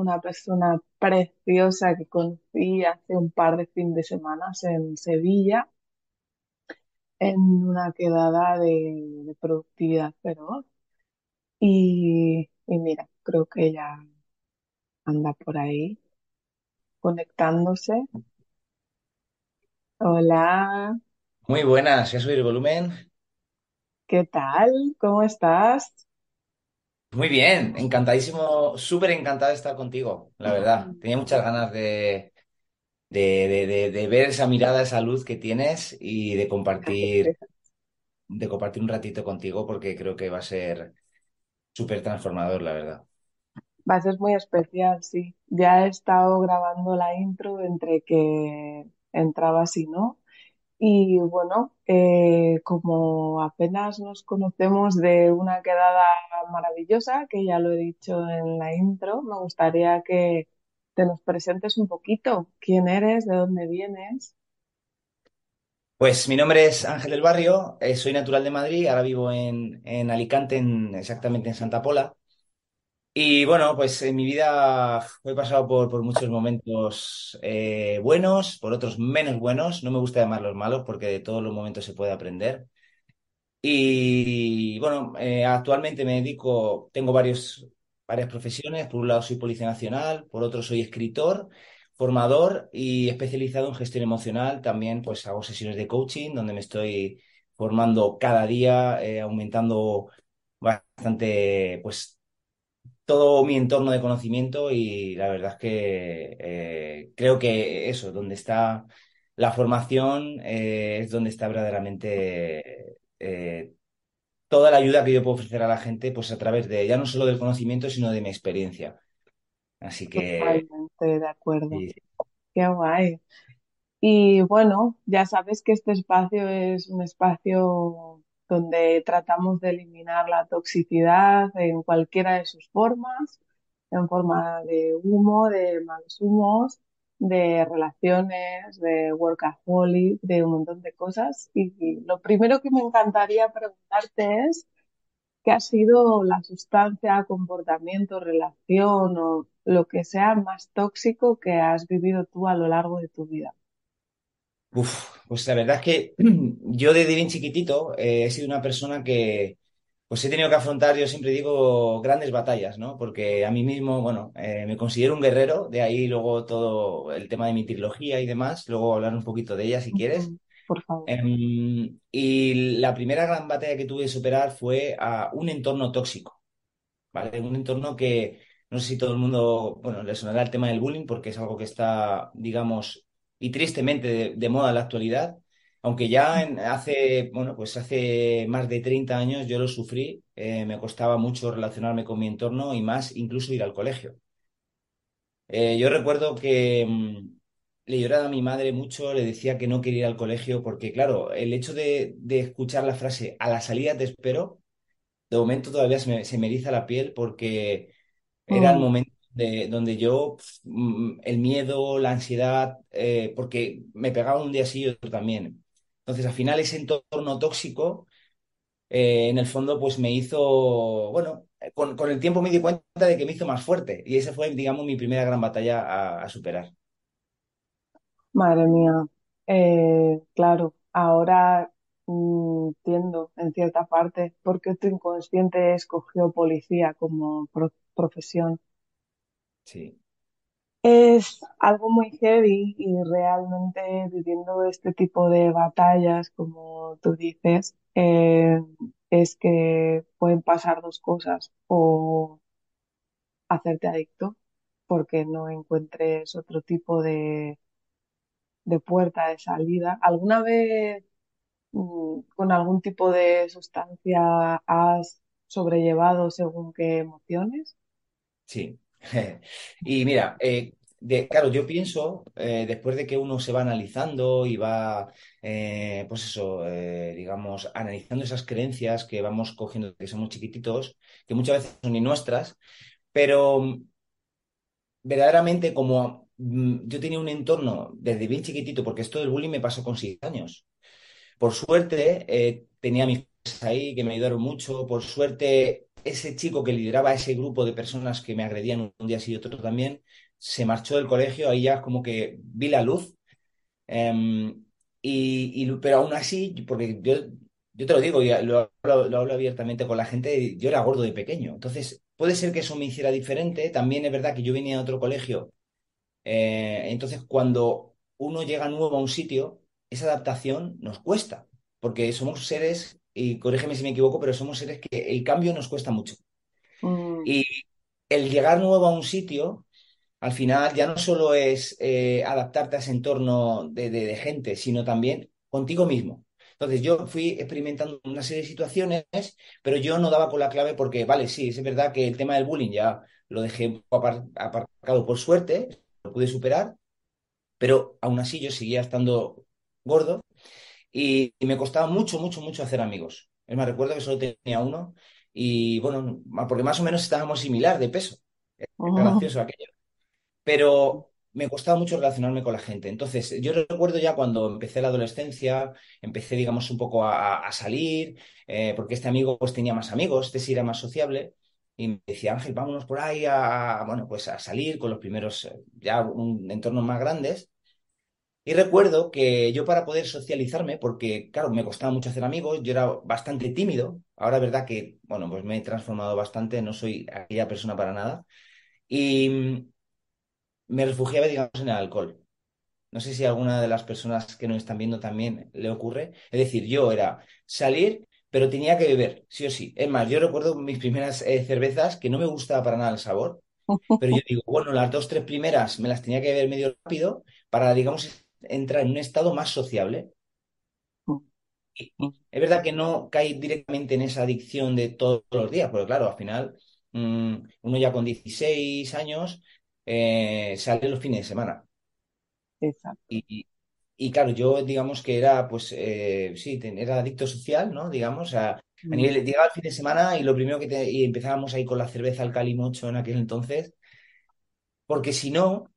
una persona preciosa que conocí hace un par de fin de semanas en Sevilla, en una quedada de, de productividad feroz. Y, y mira, creo que ella anda por ahí conectándose. Hola, Muy buenas, ¿ya subí el volumen? ¿qué tal? ¿Cómo estás? Muy bien, encantadísimo, súper encantado de estar contigo, la verdad. Tenía muchas ganas de, de, de, de- de ver esa mirada, esa luz que tienes y de compartir, de compartir un ratito contigo porque creo que va a ser súper transformador, la verdad. Va a ser muy especial, sí. Ya he estado grabando la intro entre que entrabas y no. Y bueno, eh, como apenas nos conocemos de una quedada maravillosa, que ya lo he dicho en la intro, me gustaría que te nos presentes un poquito. ¿Quién eres? ¿De dónde vienes? Pues mi nombre es Ángel del Barrio, eh, soy natural de Madrid, ahora vivo en, en Alicante, en- exactamente en Santa Pola. Y bueno, pues en mi vida he pasado por, por muchos momentos eh, buenos, por otros menos buenos. No me gusta llamarlos malos porque de todos los momentos se puede aprender. Y bueno, eh, actualmente me dedico, tengo varios, varias profesiones. Por un lado soy policía nacional, por otro soy escritor, formador y especializado en gestión emocional. También pues hago sesiones de coaching donde me estoy formando cada día, eh, aumentando bastante pues todo mi entorno de conocimiento y la verdad es que eh, creo que eso, donde está la formación, eh, es donde está verdaderamente eh, toda la ayuda que yo puedo ofrecer a la gente, pues a través de ya no solo del conocimiento, sino de mi experiencia. Así que Totalmente de acuerdo. sí, Qué guay. Y bueno, ya sabes que este espacio es un espacio donde tratamos de eliminar la toxicidad en cualquiera de sus formas, en forma de humo, de malos humos, de relaciones, de workaholic, de un montón de cosas. Y lo primero que me encantaría preguntarte es, ¿qué ha sido la sustancia, comportamiento, relación o lo que sea más tóxico que has vivido tú a lo largo de tu vida? Uf, pues la verdad es que yo desde bien chiquitito eh, he sido una persona que pues he tenido que afrontar, yo siempre digo, grandes batallas, ¿no? Porque a mí mismo, bueno, eh, me considero un guerrero, de ahí luego todo el tema de mi trilogía y demás, luego hablar un poquito de ella si quieres. Por favor. Em, y la primera gran batalla que tuve que superar fue a un entorno tóxico, ¿vale? Un entorno que no sé si todo el mundo, bueno, le sonará el tema del bullying porque es algo que está, digamos, y tristemente de, de moda en la actualidad, aunque ya en- hace, bueno, pues hace más de 30 años yo lo sufrí, eh, me costaba mucho relacionarme con mi entorno y más incluso ir al colegio. Eh, yo recuerdo que mm, le lloraba a mi madre mucho, le decía que no quería ir al colegio porque, claro, el hecho de, de escuchar la frase a la salida te espero, de momento todavía se me, se me eriza la piel porque era el Mm, momento de, donde yo, pf, mm, el miedo, la ansiedad, eh, porque me pegaba un día así y otro también. Entonces, al final, ese entorno tóxico, eh, en el fondo, pues me hizo, bueno, eh, con, con el tiempo me di cuenta de que me hizo más fuerte y esa fue, digamos, mi primera gran batalla a, superar. madre mía. Claro, ahora mm, entiendo en cierta parte por qué tu inconsciente escogió policía como pro- profesión. Sí, Es algo muy heavy y realmente viviendo este tipo de batallas, como tú dices, eh, es que pueden pasar dos cosas, o hacerte adicto porque no encuentres otro tipo de, de puerta de salida. ¿Alguna vez mm, con algún tipo de sustancia has sobrellevado según qué emociones? sí. Y mira, eh, de, claro, yo pienso, eh, después de que uno se va analizando y va, eh, pues eso, digamos, analizando esas creencias que vamos cogiendo, que somos chiquititos, que muchas veces son ni nuestras, pero mm, verdaderamente como mm, yo tenía un entorno desde bien chiquitito, porque esto del bullying me pasó con seis años. Por suerte, tenía mis ahí que me ayudaron mucho, por suerte ese chico que lideraba ese grupo de personas que me agredían un día sí y otro también, se marchó del colegio, ahí ya como que vi la luz. Em, y, pero aún así, porque yo, yo te lo digo, y lo, lo, hablo abiertamente con la gente, yo era gordo de pequeño. Entonces, puede ser que eso me hiciera diferente. También es verdad que yo venía a otro colegio. Eh, entonces, cuando uno llega nuevo a un sitio, esa adaptación nos cuesta, porque somos seres, y corrígeme si me equivoco, pero somos seres que el cambio nos cuesta mucho. Mm. Y el llegar nuevo a un sitio al final ya no solo es eh, adaptarte a ese entorno de, gente, sino también contigo mismo. Entonces yo fui experimentando una serie de situaciones, pero yo no daba con la clave porque, vale, sí, es verdad que el tema del bullying ya lo dejé aparcado por suerte, lo pude superar, pero aún así yo seguía estando gordo y, me costaba mucho, mucho, mucho hacer amigos. Es más, recuerdo que solo tenía uno y bueno, porque más o menos estábamos similar de peso. Era oh. gracioso aquello pero me costaba mucho relacionarme con la gente. Entonces, yo recuerdo ya cuando empecé la adolescencia, empecé, digamos, un poco a, salir, eh, porque este amigo pues tenía más amigos, este sí era más sociable, y me decía, Ángel, vámonos por ahí a, bueno, pues a salir con los primeros, eh, ya un, entornos más grandes. Y recuerdo que yo para poder socializarme, porque claro, me costaba mucho hacer amigos, yo era bastante tímido, ahora verdad que, bueno, pues me he transformado bastante, no soy aquella persona para nada. Y, me refugiaba, digamos, en el alcohol. No sé si a alguna de las personas que nos están viendo también le ocurre. Es decir, yo era salir, pero tenía que beber, sí o sí. Es más, yo recuerdo mis primeras eh, cervezas que no me gustaba para nada el sabor, pero yo digo, bueno, las dos, tres primeras me las tenía que beber medio rápido para, digamos, entrar en un estado más sociable. Y es verdad que no cae directamente en esa adicción de todos los días, porque claro, al final mm, uno ya con 16 años eh, sale los fines de semana. Exacto. Y, claro, yo digamos que era, pues, eh, sí, era adicto social, ¿no? Digamos, a, mm. nivel, llegaba el fin de semana y lo primero que te, y empezábamos ahí con la cerveza al calimocho en aquel entonces, porque si no,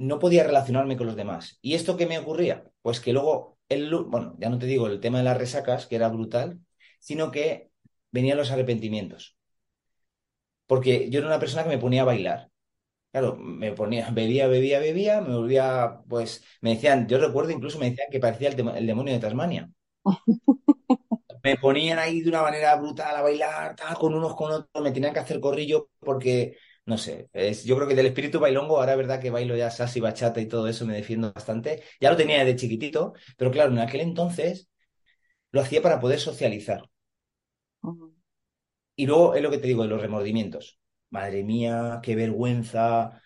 no podía relacionarme con los demás. ¿Y esto qué me ocurría? Pues que luego, el, bueno, ya no te digo el tema de las resacas, que era brutal, sino que venían los arrepentimientos. Porque yo era una persona que me ponía a bailar. Claro, me ponía, bebía, bebía, bebía, me volvía, pues, me decían, yo recuerdo incluso me decían que parecía el, demonio de Tasmania. Me ponían ahí de una manera brutal a bailar, con unos con otros, me tenían que hacer corrillo porque, no sé, es, yo creo que del espíritu bailongo, ahora es verdad que bailo ya salsa y bachata y todo eso, me defiendo bastante. Ya lo tenía desde chiquitito, pero claro, en aquel entonces lo hacía para poder socializar. Y luego es lo que te digo de los remordimientos madre mía, qué vergüenza.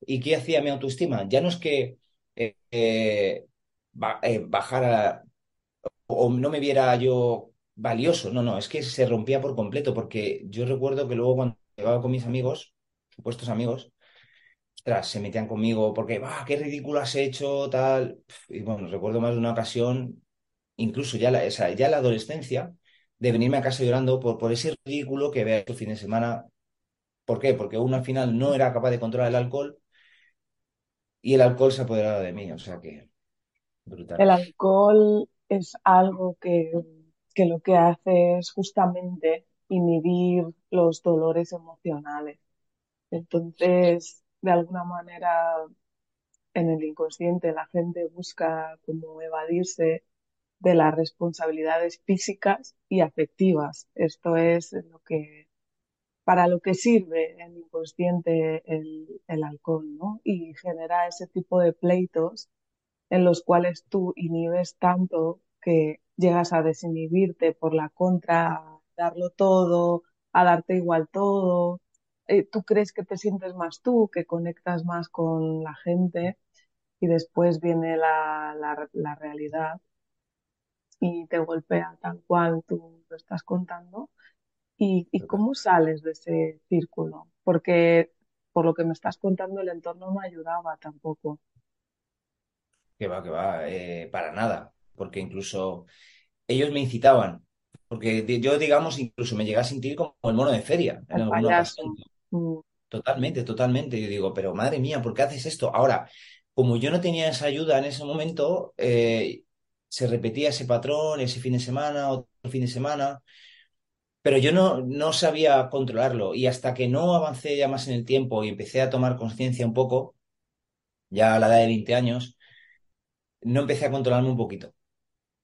¿Y qué hacía mi autoestima? Ya no es que eh, eh, eh, bajara o no me viera yo valioso, no, no, es que se rompía por completo, porque yo recuerdo que luego cuando llegaba con mis amigos, supuestos amigos, tras se metían conmigo porque, va, qué ridículo has hecho, tal. Y bueno, recuerdo más de una ocasión, incluso ya la, ya la adolescencia, de venirme a casa llorando por, por ese ridículo que vea el fin de semana ¿Por qué? Porque uno al final no era capaz de controlar el alcohol y el alcohol se ha apoderado de mí, o sea que brutal. El alcohol es algo que, que lo que hace es justamente inhibir los dolores emocionales. Entonces, de alguna manera, en el inconsciente la gente busca como evadirse de las responsabilidades físicas y afectivas. Esto es lo que para lo que sirve el inconsciente el, alcohol, ¿no? Y genera ese tipo de pleitos en los cuales tú inhibes tanto que llegas a desinhibirte por la contra, darlo todo, a darte igual todo. Eh, tú crees que te sientes más tú, que conectas más con la gente y después viene la, la realidad y te golpea tal cual tú lo estás contando ¿Y, cómo sales de ese círculo? Porque por lo que me estás contando, el entorno no ayudaba tampoco. Que va, que va, eh, para nada, porque incluso ellos me incitaban, porque yo, digamos, incluso me llegué a sentir como el mono de feria en. Mm, Totalmente, totalmente. Yo digo, pero madre mía, ¿por qué haces esto? Ahora, como yo no tenía esa ayuda en ese momento, eh, se repetía ese patrón, ese fin de semana, otro fin de semana, pero yo no, no sabía controlarlo y hasta que no avancé ya más en el tiempo y empecé a tomar conciencia un poco, ya a la edad de 20 años, no empecé a controlarme un poquito.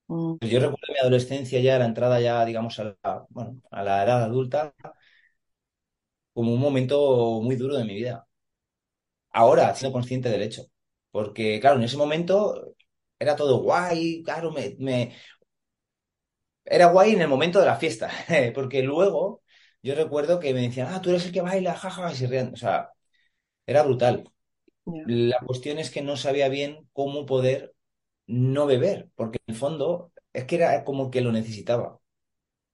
Mm, yo recuerdo mi adolescencia ya, la entrada ya, digamos, a la, bueno, a la edad adulta, como un momento muy duro de mi vida. Ahora, siendo consciente del hecho. Porque, claro, en ese momento era todo guay, claro, me, me- era guay en el momento de la fiesta. Porque luego yo recuerdo que me decían, ah, tú eres el que baila, jaja, y se rían. O sea, era brutal. La cuestión es que no sabía bien cómo poder no beber, porque en el fondo es que era como que lo necesitaba.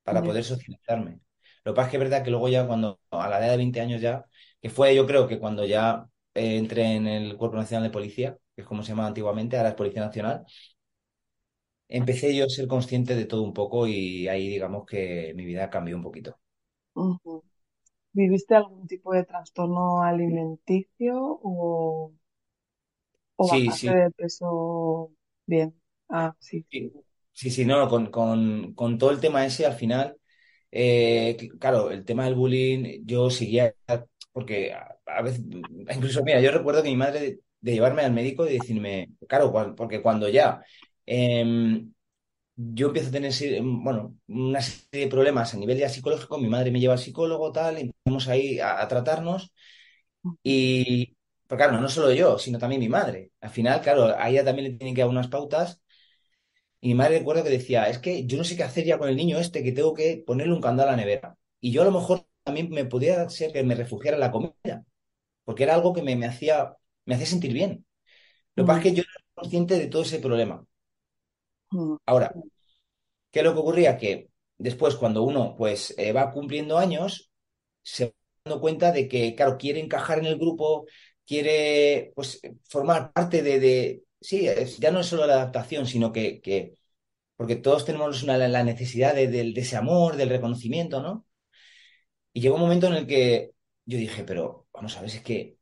para poder socializarme. Lo que pasa es que es verdad que luego ya cuando, a la edad de 20 años ya, que fue yo creo que cuando ya eh, entré en el Cuerpo Nacional de Policía, que es como se llamaba antiguamente, ahora es Policía Nacional, empecé yo a ser consciente de todo un poco y ahí digamos que mi vida cambió un poquito. ¿Viviste algún tipo de trastorno alimenticio o, o Sí, bajaste sí, de peso bien? Ah, sí. sí, sí, sí, no, con, con, con todo el tema ese al final, eh, cl- claro, el tema del bullying, yo seguía, porque a, a veces, incluso, mira, yo recuerdo que mi madre de, de llevarme al médico y decirme, claro, cuan- porque cuando ya em, yo empiezo a tener, bueno, una serie de problemas a nivel ya psicológico, mi madre me lleva al psicólogo, tal, y empezamos ahí a, a tratarnos y, pero claro, no solo yo, sino también mi madre. Al final, claro, a ella también le tienen que dar unas pautas y mi madre recuerdo que decía, es que yo no sé qué hacer ya con el niño este, que tengo que ponerle un candado a la nevera. Y yo a lo mejor también me podía ser que me refugiara en la comida, porque era algo que me, me hacía, me hacía sentir bien. Lo que pasa es Mm, que yo no era consciente de todo ese problema. mm, Ahora, ¿qué es lo que ocurría? Que después, cuando uno pues eh, va cumpliendo años, se va dando cuenta de que, claro, quiere encajar en el grupo, quiere pues formar parte de, de... Sí, es- ya no es solo la adaptación, sino que, que porque todos tenemos una- la necesidad de, del- de ese amor, del reconocimiento, ¿no? Y llegó un momento en el que yo dije, pero vamos a ver, es que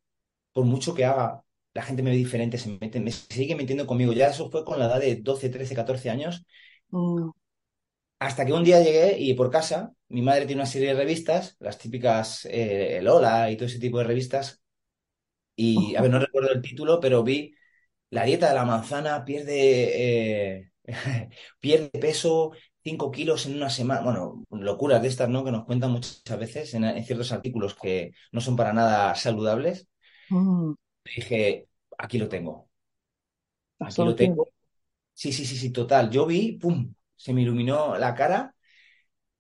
por mucho que haga, la gente me ve diferente, se mete, me sigue metiendo conmigo. Ya eso fue con la edad de 12 13 14 años, mm. hasta que un día llegué y por casa, mi madre tiene una serie de revistas, las típicas eh, Lola y todo ese tipo de revistas, y a ver, no recuerdo el título, pero vi La dieta de la manzana pierde, eh, pierde peso 5 kilos en una semana. Bueno, locuras de estas, ¿no? Que nos cuentan muchas veces en, en ciertos artículos que no son para nada saludables. Mm, Dije, aquí lo tengo, aquí lo tengo. Sí, sí, sí, sí, total. Yo vi, ¡pum! Se me iluminó la cara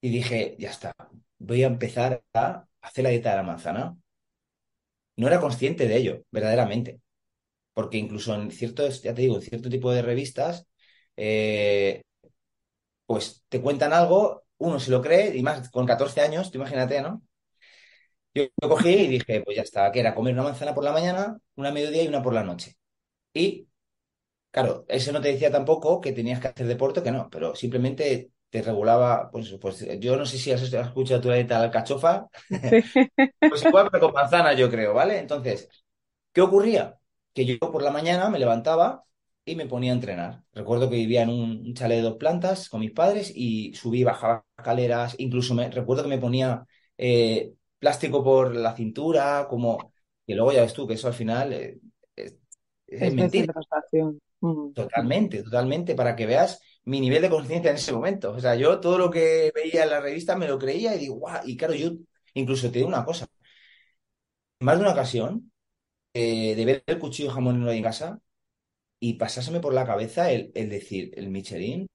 y dije, ya está, voy a empezar a hacer la dieta de la manzana. No era consciente de ello, verdaderamente. Porque incluso en ciertos, ya te digo, en cierto tipo de revistas, eh, pues te cuentan algo, uno se lo cree, y más con 14 años, tú imagínate, ¿no? Yo, cogí y dije, pues ya está, que era comer una manzana por la mañana, una mediodía y una por la noche. Y, claro, eso no te decía tampoco que tenías que hacer deporte, que no, pero simplemente te regulaba, pues, pues yo no sé si has escuchado tu dieta de la alcachofa, Sí. pues igual, pero con manzana, yo creo, ¿vale? Entonces, ¿Qué ocurría? Que yo por la mañana me levantaba y me ponía a entrenar. Recuerdo que vivía en un, chalet de dos plantas con mis padres y subí y bajaba escaleras. Incluso me, recuerdo que me ponía eh, plástico por la cintura, como... Y luego ya ves tú que eso al final eh, es, es Es mentira. mm, Totalmente, totalmente, para que veas mi nivel de conciencia en ese momento. O sea, yo todo lo que veía en la revista me lo creía y digo, guau, y claro, yo incluso te digo una cosa. Más de una ocasión, eh, de ver el cuchillo jamonero en casa, y pasáseme por la cabeza el, el decir, el Michelin,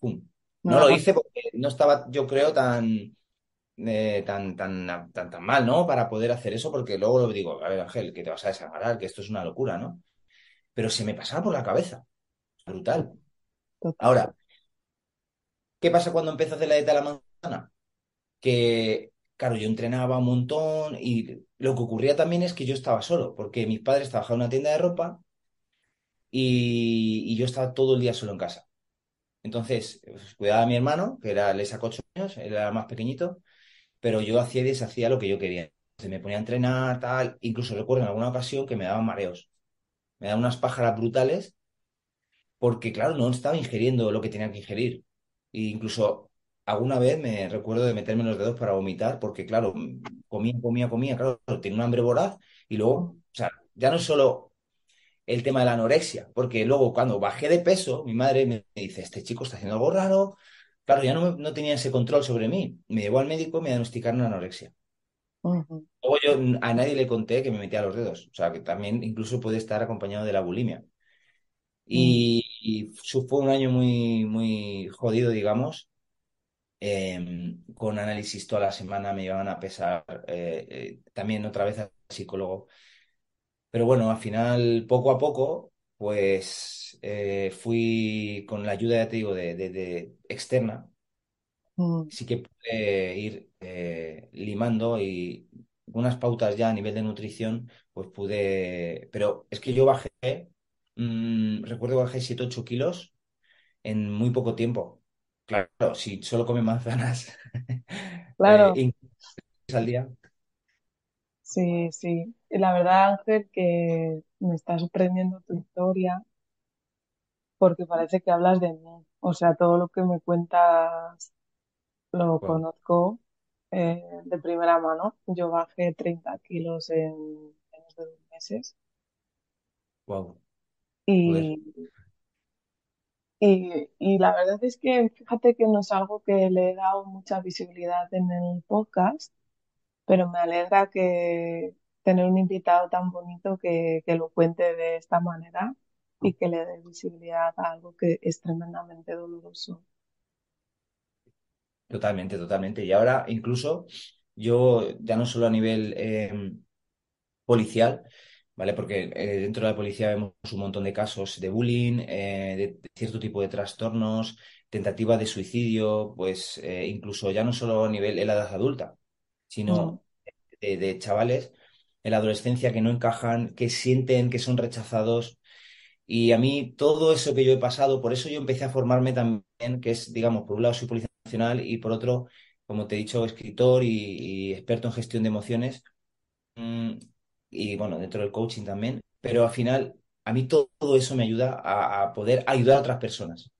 ¡pum! No lo hice porque no estaba, yo creo, tan, eh, tan, tan, tan, tan mal, ¿no? Para poder hacer eso, porque luego lo digo, a ver, Ángel, que te vas a desagradar, que esto es una locura, ¿no? Pero se me pasaba por la cabeza, brutal. Total. Ahora, ¿qué pasa cuando empiezo a hacer la dieta de la manzana? Que claro, yo entrenaba un montón y lo que ocurría también es que yo estaba solo, porque mis padres trabajaban en una tienda de ropa y, y yo estaba todo el día solo en casa. Entonces, pues, cuidaba a mi hermano, que era, le sacó ocho años, era más pequeñito, pero yo hacía y deshacía lo que yo quería. Se me ponía a entrenar, tal, incluso recuerdo en alguna ocasión que me daban mareos. Me daban unas pájaras brutales porque, claro, no estaba ingiriendo lo que tenía que ingerir. E incluso alguna vez me recuerdo de meterme los dedos para vomitar porque, claro, comía, comía, comía, claro, tenía un hambre voraz y luego, o sea, ya no solo el tema de la anorexia, porque luego cuando bajé de peso, mi madre me dice, este chico está haciendo algo raro. Claro, ya no, no tenía ese control sobre mí. Me llevó al médico y me diagnosticaron anorexia. Luego yo a nadie le conté que me metía los dedos. O sea, que también incluso puede estar acompañado de la bulimia. mm, Y, y fue un año muy, muy jodido, digamos. Em, con análisis toda la semana me llevaban a pesar. eh, eh, también otra vez al psicólogo. Pero bueno, al final, poco a poco, pues eh, fui con la ayuda, ya te digo, de, de- de externa. mm, Sí que pude ir limando y unas pautas ya a nivel de nutrición, pues pude. Pero es que yo bajé, mm, recuerdo que bajé siete ocho kilos en muy poco tiempo. Claro, si solo come manzanas eh, Claro, al día. sí, sí. Y la verdad, Ángel, que me está sorprendiendo tu historia porque parece que hablas de mí. O sea, todo lo que me cuentas lo conozco eh, de primera mano. Yo bajé 30 kilos en menos de dos meses wow, joder, y, y, y la verdad es que fíjate que no es algo que le he dado mucha visibilidad en el podcast, pero me alegra que tener un invitado tan bonito que, que lo cuente de esta manera y que le dé visibilidad a algo que es tremendamente doloroso. totalmente, totalmente. Y ahora incluso yo, ya no solo a nivel eh, policial, ¿vale? Porque eh, dentro de la policía vemos un montón de casos de bullying, eh, de, de cierto tipo de trastornos, tentativa de suicidio, pues eh, incluso ya no solo a nivel en la edad adulta, sino de, de chavales en la adolescencia que no encajan, que sienten que son rechazados. Y a mí todo eso que yo he pasado, por eso yo empecé a formarme también, que es, digamos, por un lado soy policía nacional y por otro, como te he dicho, escritor y, y experto en gestión de emociones mm, y bueno, dentro del coaching también, pero al final a mí todo, todo eso me ayuda a, a poder ayudar a otras personas.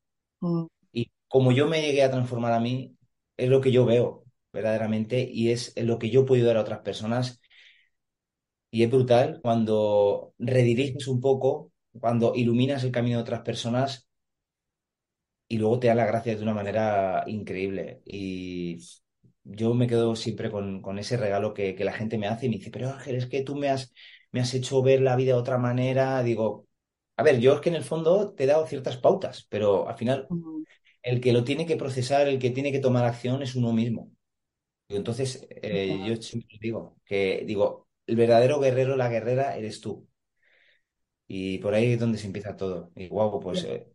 mm, Y como yo me llegué a transformar a mí, es lo que yo veo verdaderamente y es lo que yo puedo ayudar a otras personas. Y es brutal cuando rediriges un poco, cuando iluminas el camino de otras personas y luego te dan las gracias de una manera increíble. Y yo me quedo siempre con, con ese regalo que, que la gente me hace y me dice, pero Ángel, es que tú me has, me has hecho ver la vida de otra manera. Digo, a ver, yo es que en el fondo te he dado ciertas pautas, pero al final el que lo tiene que procesar, el que tiene que tomar acción es uno mismo. Y entonces, eh, yo siempre digo que, digo, el verdadero guerrero, la guerrera, eres tú. Y por ahí es donde se empieza todo. Y guau, pues eh,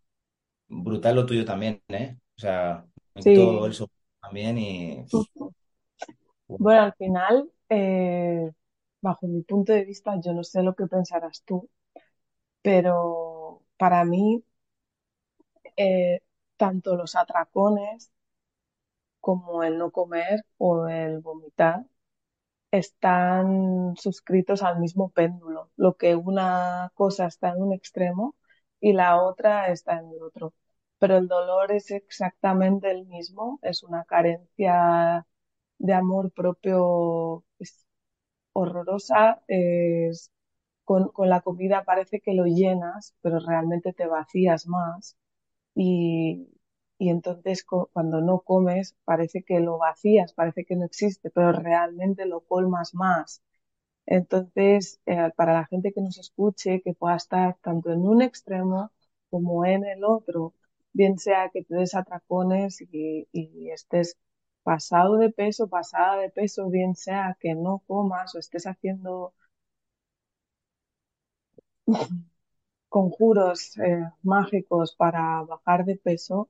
brutal lo tuyo también, ¿eh? O sea, quito el. Y... Bueno, al final, eh, bajo mi punto de vista, yo no sé lo que pensarás tú, pero para mí, eh, tanto los atracones como el no comer o el vomitar están suscritos al mismo péndulo, lo que una cosa está en un extremo y la otra está en el otro. Pero el dolor es exactamente el mismo, es una carencia de amor propio es horrorosa, con, con la comida parece que lo llenas, pero realmente te vacías más y, y entonces cuando no comes parece que lo vacías, parece que no existe, pero realmente lo colmas más. Entonces, eh, para la gente que nos escuche, que pueda estar tanto en un extremo como en el otro, bien sea que te des atracones y, y estés pasado de peso, pasada de peso, bien sea que no comas o estés haciendo conjuros eh, mágicos para bajar de peso,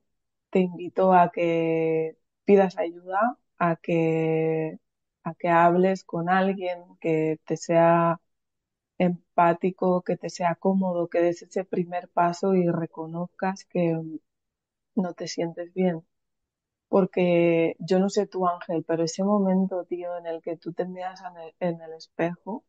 te invito a que pidas ayuda, a que a que hables con alguien que te sea empático, que te sea cómodo, que des ese primer paso y reconozcas que no te sientes bien. Porque yo no sé tu Ángel, pero ese momento, tío, en el que tú te miras en el, espejo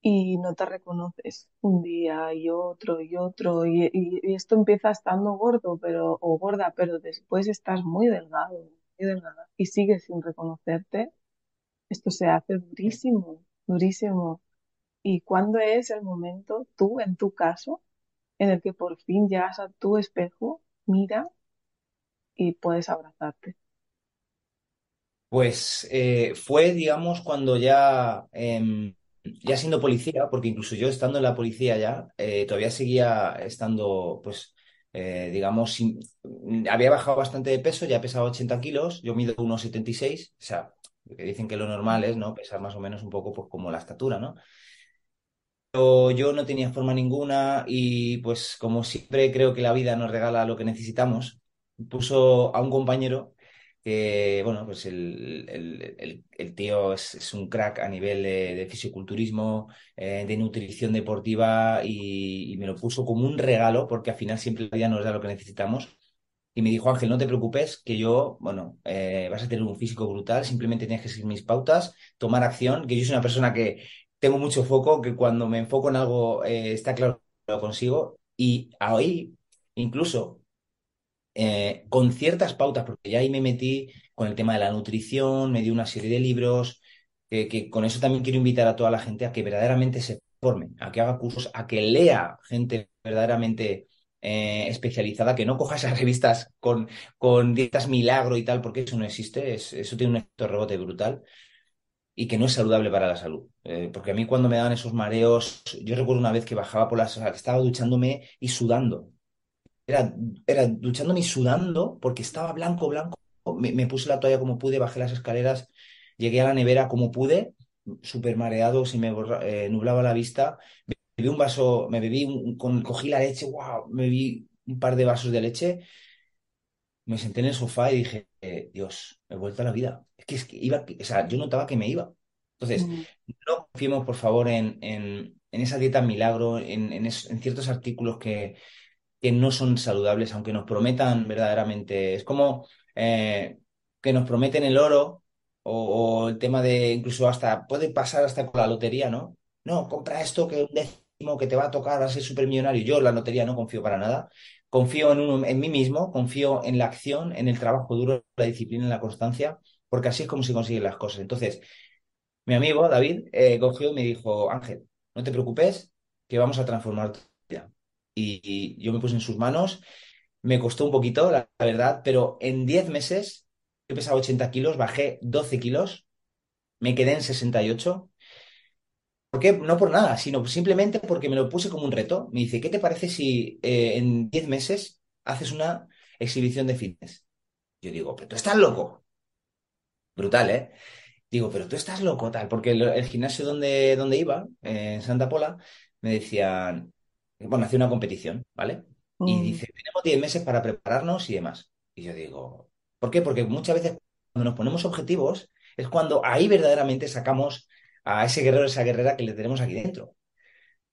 y no te reconoces un día y otro y otro y esto empieza estando gordo pero o gorda pero después estás muy delgado muy delgada y sigues sin reconocerte esto se hace durísimo durísimo y cuándo es el momento tú en tu caso en el que por fin llegas a tu espejo mira y puedes abrazarte Pues eh, fue, digamos, cuando ya, em, ya siendo policía, porque incluso yo estando en la policía ya, eh, todavía seguía estando, pues, eh, digamos, había bajado bastante de peso, ya pesaba 80 kilos, yo mido unos 76, o sea, que dicen que lo normal es, ¿no? Pesar más o menos un poco, pues, como la estatura, ¿no? Yo no tenía forma ninguna y, pues, como siempre creo que la vida nos regala lo que necesitamos, puso a un compañero que, bueno, pues el, el- tío es, un crack a nivel de, de fisiculturismo, eh, de nutrición deportiva y, y me lo puso como un regalo porque al final siempre la vida nos da lo que necesitamos. Y me dijo, Ángel, no te preocupes, que yo, bueno, eh, vas a tener un físico brutal, simplemente tienes que seguir mis pautas, tomar acción, que yo soy una persona que tengo mucho foco, que cuando me enfoco en algo eh, está claro que lo consigo. Y ahí, incluso eh, con ciertas pautas, porque ya ahí me metí con el tema de la nutrición, me di una serie de libros, que, con eso también quiero invitar a toda la gente a que verdaderamente se forme, a que haga cursos, a que lea gente verdaderamente eh, especializada, que no coja esas revistas con, con dietas milagro y tal, porque eso no existe, es- eso tiene un efecto rebote brutal y que no es saludable para la salud. Eh, porque a mí cuando me daban esos mareos, yo recuerdo una vez que bajaba por las, o sea, que estaba duchándome y sudando. Era, era duchándome y sudando porque estaba blanco, blanco. Me, me puse la toalla como pude, bajé las escaleras, llegué a la nevera como pude, súper mareado, se me eh, nublaba la vista. Bebí un vaso, me bebí, con, cogí la leche, wow, me bebí un par de vasos de leche, me senté en el sofá y dije, eh, Dios, he vuelto a la vida. Es que, es que iba, o sea, yo notaba que me iba. Entonces, Mm, no confiemos, por favor, en, en, en esa dieta milagro, en, en es- en ciertos artículos que que no son saludables, aunque nos prometan verdaderamente. Es como eh, que nos prometen el oro o, o el tema de incluso hasta, puede pasar hasta con la lotería, ¿no? No, compra esto que un décimo que te va a tocar, a ser supermillonario. Yo la lotería no confío para nada. Confío en, uno, en mí mismo, confío en la acción, en el trabajo duro, la disciplina, en la constancia, porque así es como se consiguen las cosas. Entonces, mi amigo David eh, cogió me dijo, Ángel, no te preocupes, que vamos a transformar tu vida. Y, y yo me puse en sus manos, me costó un poquito, la, la verdad, pero en 10 meses, yo pesaba 80 kilos, bajé 12 kilos, me quedé en 68. ¿Por qué? No por nada, sino simplemente porque me lo puse como un reto. Me dice, ¿qué te parece si eh, en 10 meses haces una exhibición de fitness? Yo digo, pero tú estás loco. Brutal, ¿eh? Digo, pero tú estás loco, tal, porque el, el gimnasio donde, donde iba, eh, en Santa Pola, me decían, bueno, hacía una competición, ¿vale? Y mm, dice, tenemos 10 meses para prepararnos y demás. Y yo digo, ¿por qué? Porque muchas veces cuando nos ponemos objetivos es cuando ahí verdaderamente sacamos a ese guerrero, esa guerrera que le tenemos aquí dentro.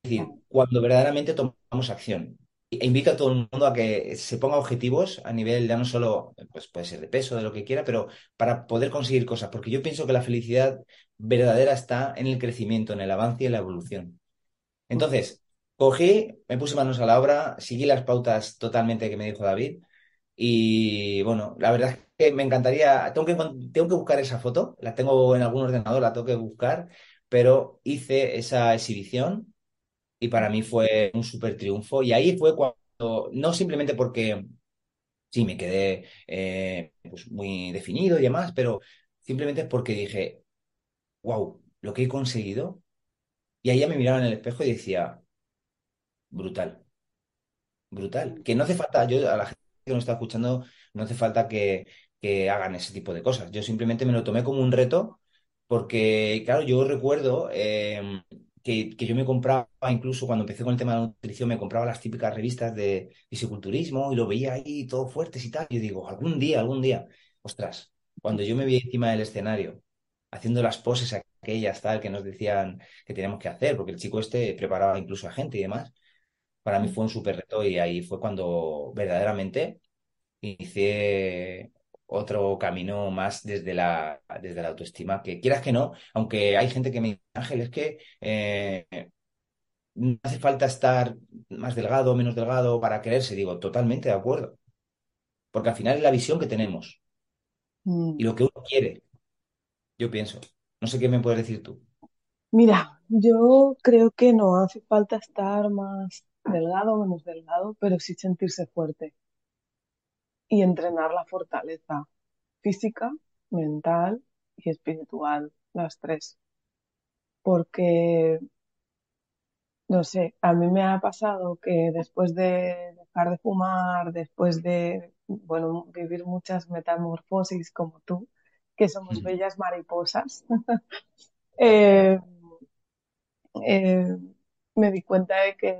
Es decir, cuando verdaderamente tomamos acción. E invito a todo el mundo a que se ponga objetivos a nivel ya no solo, pues puede ser de peso, de lo que quiera, pero para poder conseguir cosas, porque yo pienso que la felicidad verdadera está en el crecimiento, en el avance y en la evolución. Entonces, cogí, me puse manos a la obra, seguí las pautas totalmente que me dijo David y bueno, la verdad es que me encantaría, tengo que, tengo que buscar esa foto, la tengo en algún ordenador, la tengo que buscar, pero hice esa exhibición y para mí fue un súper triunfo. Y ahí fue cuando, no simplemente porque sí, me quedé eh, pues muy definido y demás, pero simplemente porque dije, wow, lo que he conseguido. Y ahí ya me miraba en el espejo y decía, brutal, brutal. Que no hace falta, yo a la gente que nos está escuchando, no hace falta que, que hagan ese tipo de cosas. Yo simplemente me lo tomé como un reto porque, claro, yo recuerdo eh, que, que yo me compraba, incluso cuando empecé con el tema de la nutrición, me compraba las típicas revistas de fisiculturismo y lo veía ahí todo fuertes y tal. Yo digo, algún día, algún día, ostras, Cuando yo me vi encima del escenario, haciendo las poses aquellas tal que nos decían que teníamos que hacer, porque el chico este preparaba incluso a gente y demás, para mí fue un súper reto y ahí fue cuando verdaderamente inicié otro camino más desde la, desde la autoestima, que quieras que no, aunque hay gente que me dice, Ángel, es que eh, no hace falta estar más delgado o menos delgado para quererse, digo, totalmente de acuerdo, porque al final es la visión que tenemos Mm. y lo que uno quiere, yo pienso. No sé qué me puedes decir tú. Mira, yo creo que no hace falta estar más delgado o menos delgado, pero sí sentirse fuerte y entrenar la fortaleza física, mental y espiritual, las tres. Porque, no sé, a mí me ha pasado que después de dejar de fumar, después de, bueno, vivir muchas metamorfosis como tú, que somos Mm. bellas mariposas, eh, eh, me di cuenta de que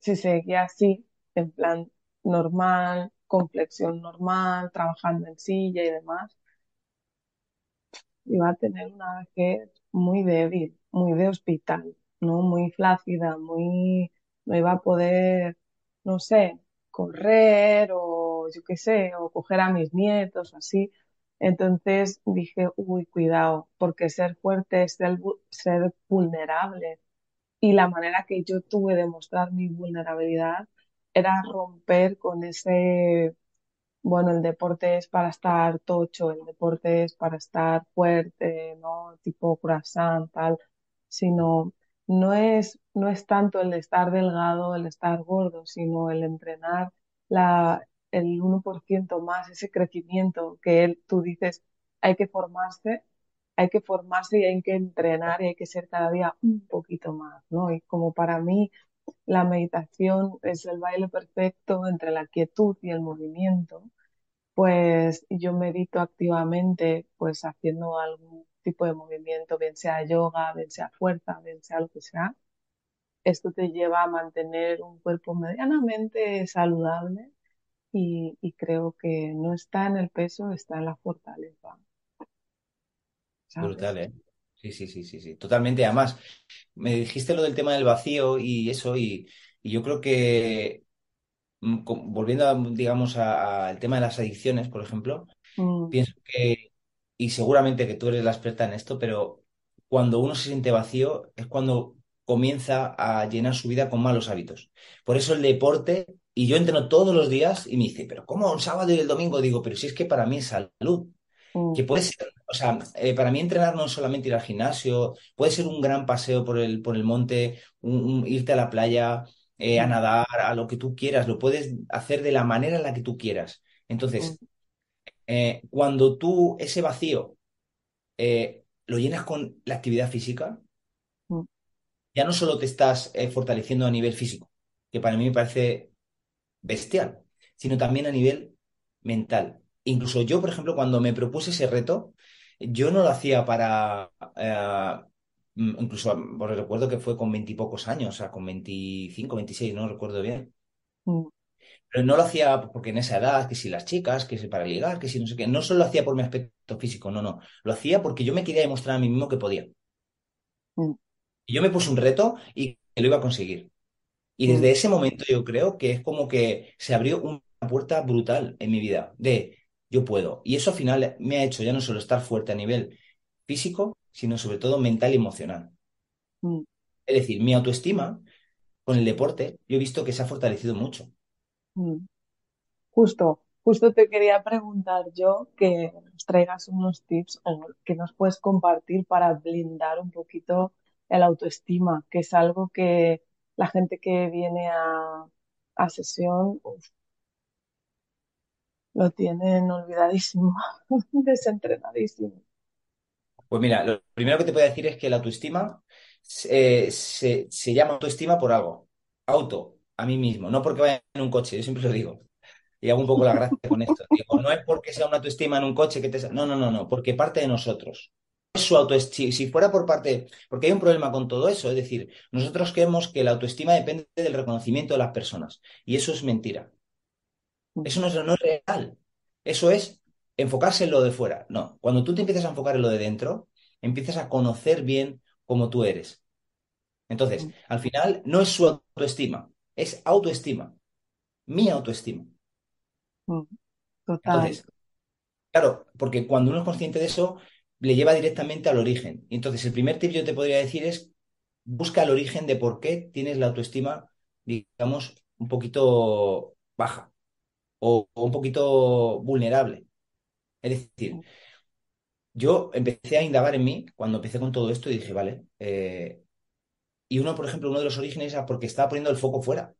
si seguía así, en plan normal, con normal, trabajando en silla y demás, iba a tener una vejez muy débil, muy de hospital, ¿no? Muy flácida, muy, no iba a poder, no sé, correr o yo qué sé, o coger a mis nietos, así. Entonces dije, uy, cuidado, porque ser fuerte es ser, ser vulnerable. Y la manera que yo tuve de mostrar mi vulnerabilidad era romper con ese bueno, el deporte es para estar tocho, el deporte es para estar fuerte, ¿no? Tipo croissant, tal, sino no es, no es tanto el estar delgado, el estar gordo, sino el entrenar la, el uno por ciento más, ese crecimiento que tú dices, hay que formarse, hay que formarse y hay que entrenar y hay que ser cada día un poquito más, ¿no? Y como para mí la meditación es el baile perfecto entre la quietud y el movimiento pues yo medito activamente, pues haciendo algún tipo de movimiento, bien sea yoga, bien sea fuerza, bien sea lo que sea. Esto te lleva a mantener un cuerpo medianamente saludable y, creo que no está en el peso, está en la fortaleza. Brutal, ¿eh? Sí, sí, sí, sí, sí. Totalmente. Además, me dijiste lo del tema del vacío y eso, y, y yo creo que mm, volviendo, a, digamos, al tema de las adicciones, por ejemplo, Mm, pienso que, y seguramente que tú eres la experta en esto, pero cuando uno se siente vacío es cuando comienza a llenar su vida con malos hábitos. Por eso el deporte, y yo entreno todos los días y me dice, pero ¿cómo un sábado y el domingo? Digo, pero si es que para mí es salud mm, que puede ser, o sea, eh, para mí entrenar no es solamente ir al gimnasio, puede ser un gran paseo por el, por el monte, un- un- irte a la playa, eh, a mm, nadar, a lo que tú quieras, lo puedes hacer de la manera en la que tú quieras. mm, Entonces, eh, cuando tú ese vacío eh, lo llenas con la actividad física, mm, ya no solo te estás fortaleciendo a nivel físico, que para mí me parece bestial, sino también a nivel mental. Incluso yo, por ejemplo, cuando me propuse ese reto, yo no lo hacía para, eh, mm, incluso porque recuerdo que fue con veintipocos años, o sea, con 25, 26, no recuerdo bien. mm, Pero no lo hacía porque en esa edad, que si las chicas, que si para ligar, que si no sé qué, no solo lo hacía por mi aspecto físico, no, no, lo hacía porque yo me quería demostrar a mí mismo que podía. mm, Y yo me puse un reto y que lo iba a conseguir. Y mm, desde ese momento yo creo que es como que se abrió una puerta brutal en mi vida de yo puedo. Y eso al final me ha hecho ya no solo estar fuerte a nivel físico, sino sobre todo mental y emocional. mm, Es decir, mi autoestima con el deporte, yo he visto que se ha fortalecido mucho. mm. Justo, justo te quería preguntar yo que nos traigas unos tips o que nos puedes compartir para blindar un poquito el autoestima, que es algo que la gente que viene a, a sesión uf, lo tienen olvidadísimo, desentrenadísimo. Pues mira, lo primero que te puedo decir es que la autoestima eh, se, se llama autoestima por algo. Auto, a mí mismo, no porque vaya en un coche, yo siempre lo digo. Y hago un poco la gracia con esto. Digo, no es porque sea una autoestima en un coche que te... No, no, no, no, porque parte de nosotros. Su autoestima. Si fuera por parte... Porque hay un problema con todo eso. Es decir, nosotros creemos que la autoestima depende del reconocimiento de las personas. Y eso es mentira. Eso no es, no es real. Eso es enfocarse en lo de fuera. No, cuando tú te empiezas a enfocar en lo de dentro, empiezas a conocer bien cómo tú eres. Entonces, Mm. al final no es su autoestima, es autoestima, mi autoestima. Mm. Total. Entonces, claro, porque cuando uno es consciente de eso, le lleva directamente al origen. Entonces, el primer tip yo te podría decir es busca el origen de por qué tienes la autoestima, digamos, un poquito baja o, o un poquito vulnerable. Es decir, yo empecé a indagar en mí cuando empecé con todo esto y dije, vale, eh, y uno, por ejemplo, uno de los orígenes era porque estaba poniendo el foco fuera,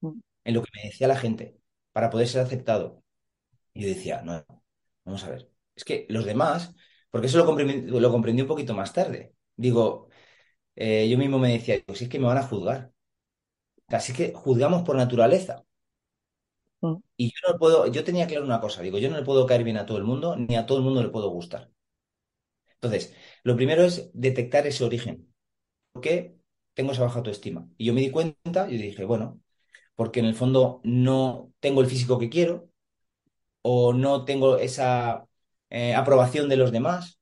Mm. en lo que me decía la gente, para poder ser aceptado. Y yo decía, no, vamos a ver, es que los demás, porque eso lo comprendí, lo comprendí un poquito más tarde. Digo, eh, yo mismo me decía, pues es que me van a juzgar. Casi que juzgamos por naturaleza. Mm. Y yo no puedo, yo tenía claro una cosa, digo, yo no le puedo caer bien a todo el mundo, ni a todo el mundo le puedo gustar. Entonces, lo primero es detectar ese origen. ¿Por qué tengo esa baja autoestima? Y yo me di cuenta y dije, bueno, porque en el fondo no tengo el físico que quiero o no tengo esa eh, aprobación de los demás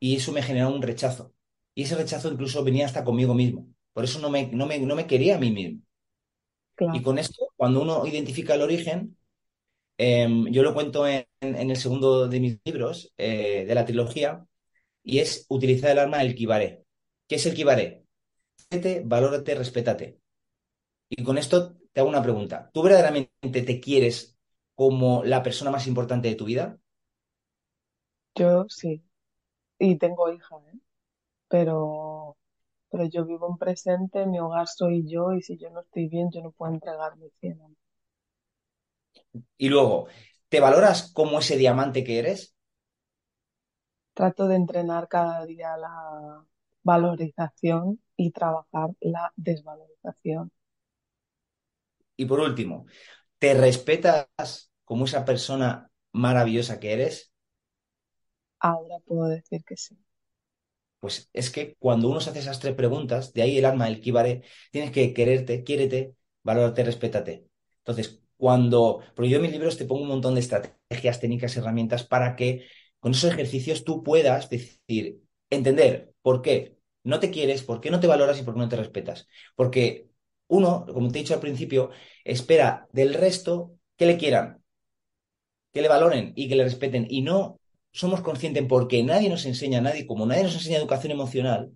y eso me generó un rechazo. Y ese rechazo incluso venía hasta conmigo mismo. Por eso no me, no me, no me quería a mí mismo. Y con esto, cuando uno identifica el origen, em, yo lo cuento en, en el segundo de mis libros eh, de la trilogía, y es utilizar el arma del kibaré. ¿Qué es el kibaré? Quiérete, valórate, respétate. Y con esto te hago una pregunta. ¿Tú verdaderamente te quieres como la persona más importante de tu vida? Yo sí. Y tengo hija, ¿eh? Pero, pero yo vivo en presente, mi hogar soy yo y si yo no estoy bien, yo no puedo entregar mi 100 a mí. Y luego, ¿te valoras como ese diamante que eres? Trato de entrenar cada día la valorización y trabajar la desvalorización. Y por último, ¿te respetas como esa persona maravillosa que eres? Ahora puedo decir que sí. Pues es que cuando uno se hace esas tres preguntas, de ahí el alma del kíbare, tienes que quererte, quiérete, valórate, respétate. Entonces, cuando, porque yo en mis libros te pongo un montón de estrategias, técnicas, herramientas para que con esos ejercicios tú puedas decir, entender por qué no te quieres, por qué no te valoras y por qué no te respetas. Porque uno, como te he dicho al principio, espera del resto que le quieran, que le valoren y que le respeten y no somos conscientes porque nadie nos enseña, nadie, como nadie nos enseña educación emocional,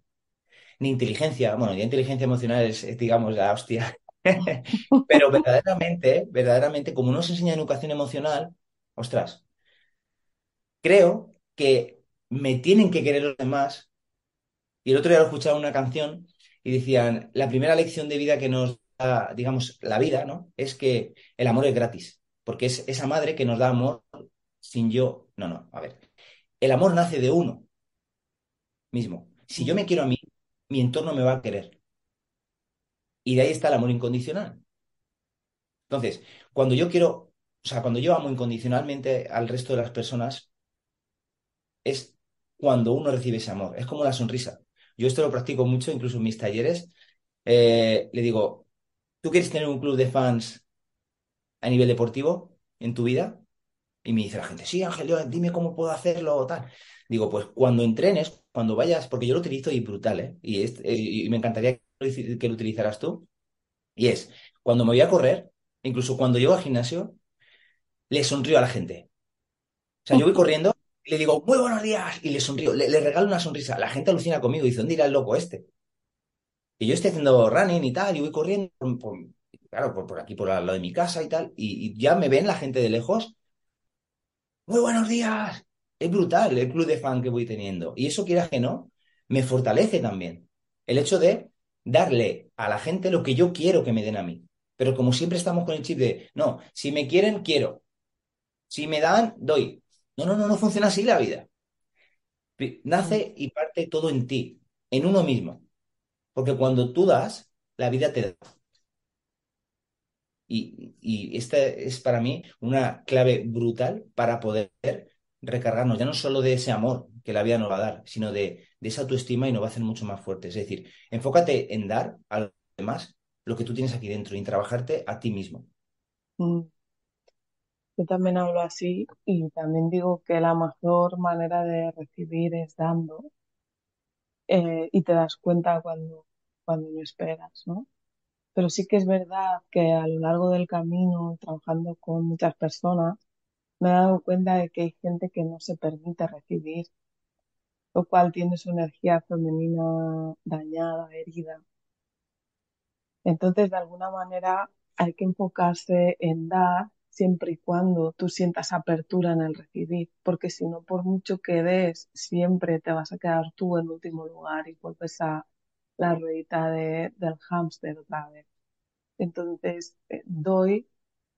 ni inteligencia, bueno, ya inteligencia emocional es, digamos, la hostia, pero verdaderamente, verdaderamente, como no nos enseña educación emocional, ostras, creo que me tienen que querer los demás. Y el otro día lo escuchaba una canción y decían, la primera lección de vida que nos da, digamos, la vida, ¿no? Es que el amor es gratis, porque es esa madre que nos da amor sin yo, no, no, a ver, el amor nace de uno mismo. Si yo me quiero a mí, mi entorno me va a querer. Y de ahí está el amor incondicional. Entonces, cuando yo quiero, o sea, cuando yo amo incondicionalmente al resto de las personas, es cuando uno recibe ese amor. Es como la sonrisa. Yo esto lo practico mucho, incluso en mis talleres. Eh, le digo, ¿tú quieres tener un club de fans a nivel deportivo en tu vida? Y me dice la gente, sí, Ángel, dime cómo puedo hacerlo o tal. Digo, pues cuando entrenes, cuando vayas, porque yo lo utilizo y brutal, ¿eh? Y, es, y me encantaría que lo utilizaras tú. Y es, cuando me voy a correr, incluso cuando llego al gimnasio, le sonrío a la gente. O sea, yo voy corriendo le digo, muy buenos días, y le sonrío, le, regalo una sonrisa. La gente alucina conmigo dice, ¿dónde irá el loco este? Y yo estoy haciendo running y tal, y voy corriendo, claro, por, aquí, por al lado de mi casa y tal, y ya me ven la gente de lejos muy buenos días. Es brutal el club de fan que voy teniendo. Y eso, quieras que no, me fortalece también. El hecho de darle a la gente lo que yo quiero que me den a mí. Pero como siempre estamos con el chip de, no, si me quieren, quiero. Si me dan, doy. No, no, no, no funciona así la vida. Nace y parte todo en ti, en uno mismo. Porque cuando tú das, la vida te da. Y, esta es para mí una clave brutal para poder recargarnos, ya no solo de ese amor que la vida nos va a dar, sino de, esa autoestima y nos va a hacer mucho más fuertes. Es decir, enfócate en dar a los demás lo que tú tienes aquí dentro y en trabajarte a ti mismo. Mm. Yo también hablo así y también digo que la mejor manera de recibir es dando eh, y te das cuenta cuando, cuando no esperas, ¿no? Pero sí que es verdad que a lo largo del camino, trabajando con muchas personas, me he dado cuenta de que hay gente que no se permite recibir, lo cual tiene su energía femenina dañada, herida. Entonces, de alguna manera, hay que enfocarse en dar siempre y cuando tú sientas apertura en el recibir, porque si no, por mucho que des, siempre te vas a quedar tú en último lugar y vuelves a la ruedita de, del hámster otra vez. Entonces, eh, doy,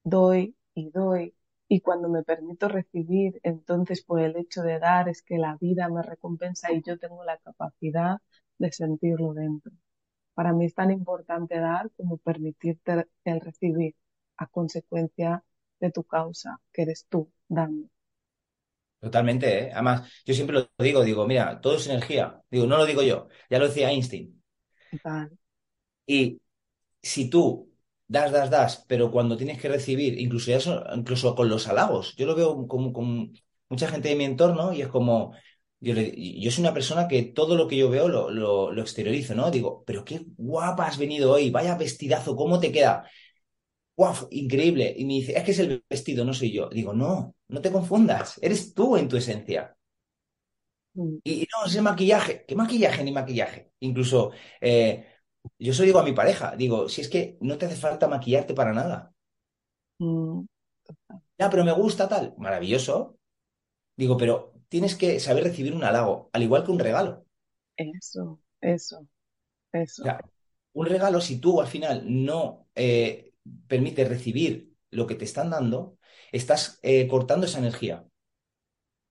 doy y doy. Y cuando me permito recibir, entonces por el hecho de dar es que la vida me recompensa y yo tengo la capacidad de sentirlo dentro. Para mí es tan importante dar como permitirte el recibir a consecuencia de tu causa, que eres tú dando. Totalmente, ¿eh? Además, yo siempre lo digo, digo, mira, todo es energía. Digo, no lo digo yo, ya lo decía Einstein. Y si tú das, das, das, pero cuando tienes que recibir, incluso, ya incluso con los halagos, yo lo veo con mucha gente de mi entorno y es como, yo, soy una persona que todo lo que yo veo lo, lo, lo exteriorizo, ¿no? Digo, pero qué guapa has venido hoy, vaya vestidazo, ¿cómo te queda? ¡Guau! Increíble. Y me dice, es que es el vestido, no soy yo. Digo, no, no te confundas, eres tú en tu esencia. Mm, Y, y no, es el maquillaje. ¿Qué maquillaje ni maquillaje? Incluso, eh, yo eso digo a mi pareja, digo, si es que no te hace falta maquillarte para nada. mm, Ya, pero me gusta tal. Maravilloso. Digo, pero tienes que saber recibir un halago, al igual que un regalo. Eso, eso, O eso. sea, un regalo, si tú al final no eh, permites recibir lo que te están dando, estás eh, cortando esa energía.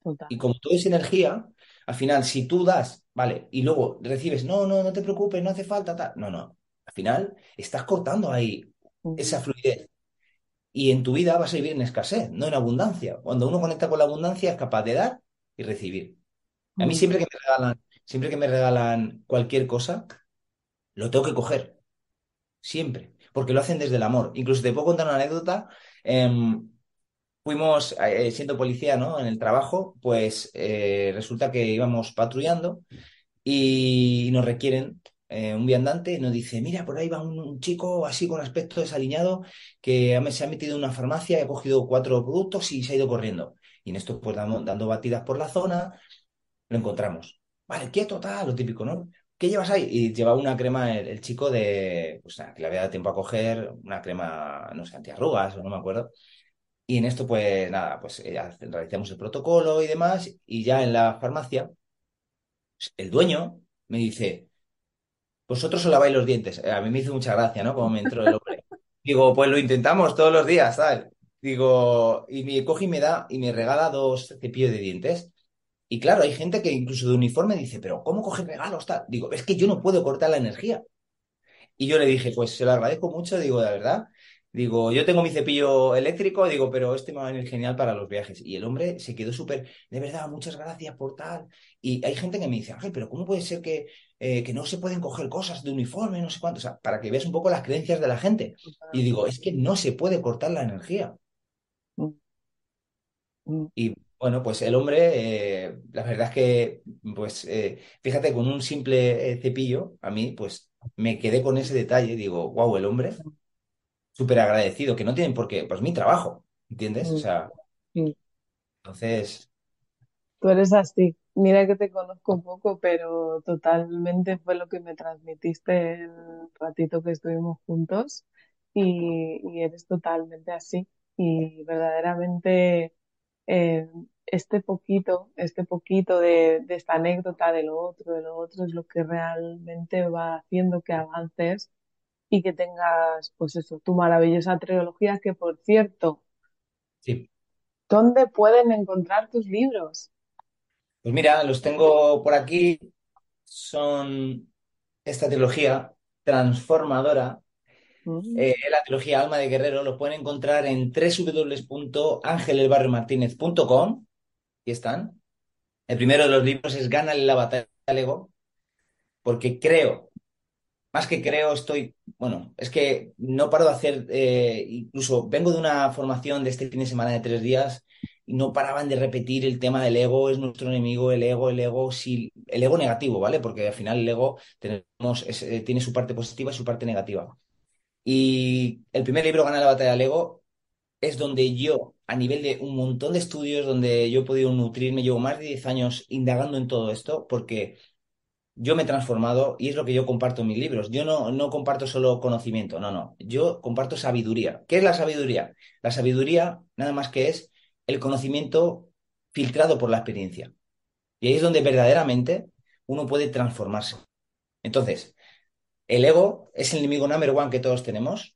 Total. Y como todo es energía, al final, si tú das, vale, y luego recibes, no, no, no te preocupes, no hace falta, tal. No, no. Al final, estás cortando ahí esa fluidez. Y en tu vida vas a vivir en escasez, no en abundancia. Cuando uno conecta con la abundancia, es capaz de dar y recibir. A mí siempre que me regalan, siempre que me regalan cualquier cosa, lo tengo que coger. Siempre. Porque lo hacen desde el amor. Incluso te puedo contar una anécdota. em, fuimos, eh, siendo policía, ¿no? En el trabajo, pues eh, resulta que íbamos patrullando y nos requieren eh, un viandante nos dice, mira, por ahí va un, chico así con aspecto desaliñado que se ha metido en una farmacia ha cogido cuatro productos y se ha ido corriendo. Y en esto, pues dando, batidas por la zona, lo encontramos. Vale, quieto, tal, lo típico, ¿no? ¿Qué llevas ahí? Y llevaba una crema el, el chico de, pues nada, que le había dado tiempo a coger, una crema, no sé, antiarrugas o no me acuerdo. Y en esto, pues nada, pues eh, realizamos el protocolo y demás, y ya en la farmacia, el dueño me dice, vosotros os laváis los dientes. Eh, A mí me hizo mucha gracia, ¿no? Como me entró el hombre. Digo, pues lo intentamos todos los días, ¿sabes? Digo, y me coge y me da, y me regala dos cepillos de dientes. Y claro, hay gente que incluso de uniforme dice, pero ¿cómo coge regalos tal? Digo, es que yo no puedo cortar la energía. Y yo le dije, pues se lo agradezco mucho, digo, de verdad. Digo, yo tengo mi cepillo eléctrico, digo, pero este me va a venir genial para los viajes. Y el hombre se quedó súper, de verdad, muchas gracias por tal. Y hay gente que me dice, Ángel, pero ¿cómo puede ser que, eh, que no se pueden coger cosas de uniforme, no sé cuánto? O sea, para que veas un poco las creencias de la gente. Y digo, es que no se puede cortar la energía. Mm, mm, Y bueno, pues el hombre, eh, la verdad es que, pues, eh, fíjate, con un simple cepillo, a mí, pues, me quedé con ese detalle. Digo, wow, el hombre. Súper agradecido, que no tienen por qué, pues mi trabajo, ¿entiendes? O mm, sea, entonces, Tú eres así. Mira que te conozco poco, pero totalmente fue lo que me transmitiste el ratito que estuvimos juntos y, y eres totalmente así. Y verdaderamente eh, este poquito, este poquito de, de esta anécdota, de lo otro, de lo otro, es lo que realmente va haciendo que avances y que tengas, pues eso, tu maravillosa trilogía, que por cierto, sí. ¿dónde pueden encontrar tus libros? Pues mira, los tengo por aquí, son esta trilogía transformadora, Mm, eh, la trilogía Alma de Guerrero, lo pueden encontrar en www.angelelbarriomartinez.com, y están. El primero de los libros es Gánale la batalla al ego, porque creo más que creo, estoy, bueno, es que no paro de hacer, eh, incluso vengo de una formación de este fin de semana de tres días y no paraban de repetir el tema del ego, es nuestro enemigo, el ego, el ego, sí, el ego negativo, ¿vale? Porque al final el ego tenemos, es, eh, tiene su parte positiva y su parte negativa. Y el primer libro, Gana la batalla del ego, es donde yo, a nivel de un montón de estudios, donde yo he podido nutrirme, llevo más de 10 años indagando en todo esto, porque yo me he transformado y es lo que yo comparto en mis libros. Yo no, no comparto solo conocimiento, no, no. Yo comparto sabiduría. ¿Qué es la sabiduría? La sabiduría nada más que es el conocimiento filtrado por la experiencia. Y ahí es donde verdaderamente uno puede transformarse. Entonces, el ego es el enemigo number one que todos tenemos.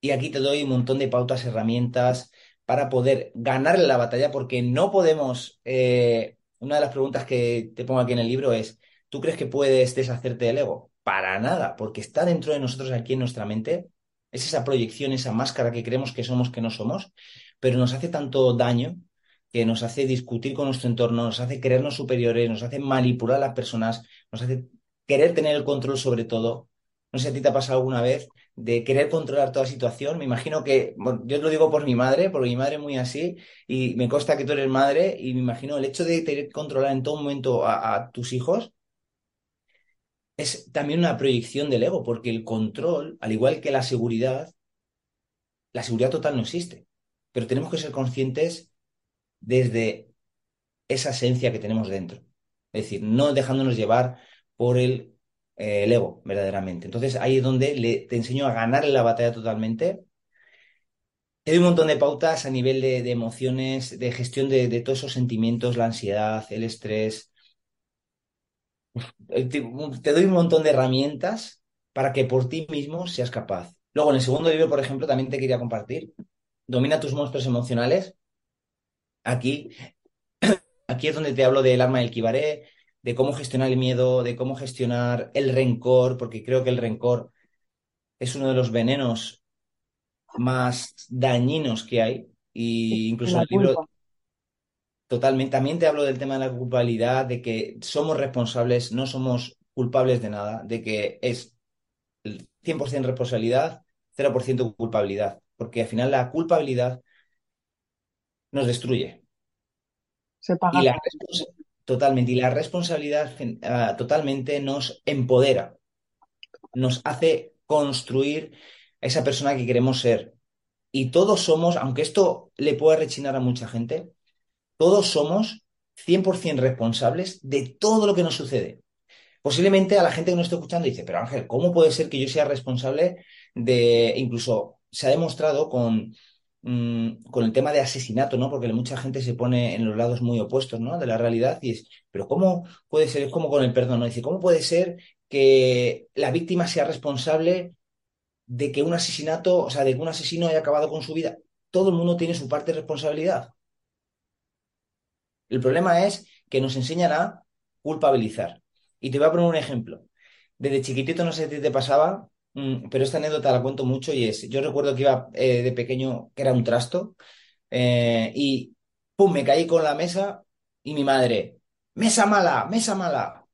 Y aquí te doy un montón de pautas, herramientas para poder ganarle la batalla, porque no podemos. eh, una de las preguntas que te pongo aquí en el libro es: ¿tú crees que puedes deshacerte del ego? Para nada, porque está dentro de nosotros aquí en nuestra mente. Es esa proyección, esa máscara que creemos que somos, que no somos, pero nos hace tanto daño que nos hace discutir con nuestro entorno, nos hace creernos superiores, nos hace manipular a las personas, nos hace querer tener el control sobre todo. No sé si a ti te ha pasado alguna vez de querer controlar toda situación. Me imagino que, yo lo digo por mi madre, porque mi madre es muy así, y me consta que tú eres madre, y me imagino el hecho de tener que controlar en todo momento a tus hijos es también una proyección del ego, porque el control, al igual que la seguridad, la seguridad total no existe. Pero tenemos que ser conscientes desde esa esencia que tenemos dentro. Es decir, no dejándonos llevar por el, eh, ego, verdaderamente. Entonces ahí es donde le, te enseño a ganar la batalla totalmente. Te doy un montón de pautas a nivel de, de emociones, de gestión de, de, todos esos sentimientos, la ansiedad, el estrés. Te, te doy un montón de herramientas para que por ti mismo seas capaz. Luego, en el segundo libro, por ejemplo, también te quería compartir. Domina tus monstruos emocionales. Aquí Aquí es donde te hablo del arma del kibaré, de cómo gestionar el miedo, de cómo gestionar el rencor, porque creo que el rencor es uno de los venenos más dañinos que hay. Y incluso en el libro. Totalmente, también te hablo del tema de la culpabilidad, de que somos responsables, no somos culpables de nada, de que es el 100% responsabilidad, 0% culpabilidad, porque al final la culpabilidad nos destruye. Se Y paga la, caro. respons- totalmente, y la responsabilidad ah, totalmente nos empodera, nos hace construir esa persona que queremos ser. Y todos somos, aunque esto le pueda rechinar a mucha gente, todos somos 100% responsables de todo lo que nos sucede. Posiblemente a la gente que nos está escuchando dice, pero Ángel, ¿cómo puede ser que yo sea responsable de, incluso se ha demostrado con, mm, con el tema de asesinato, ¿no? Porque mucha gente se pone en los lados muy opuestos, ¿no? De la realidad y es, pero ¿cómo puede ser? Es como con el perdón, ¿no? Dice, ¿cómo puede ser que la víctima sea responsable de que un asesinato, o sea, de que un asesino haya acabado con su vida? Todo el mundo tiene su parte de responsabilidad. El problema es que nos enseñan a culpabilizar. Y te voy a poner un ejemplo. Desde chiquitito, no sé si te pasaba, mm, pero esta anécdota la cuento mucho y es, yo recuerdo que iba eh, de pequeño, que era un trasto, eh, y pum, me caí con la mesa y mi madre, mesa mala, mesa mala,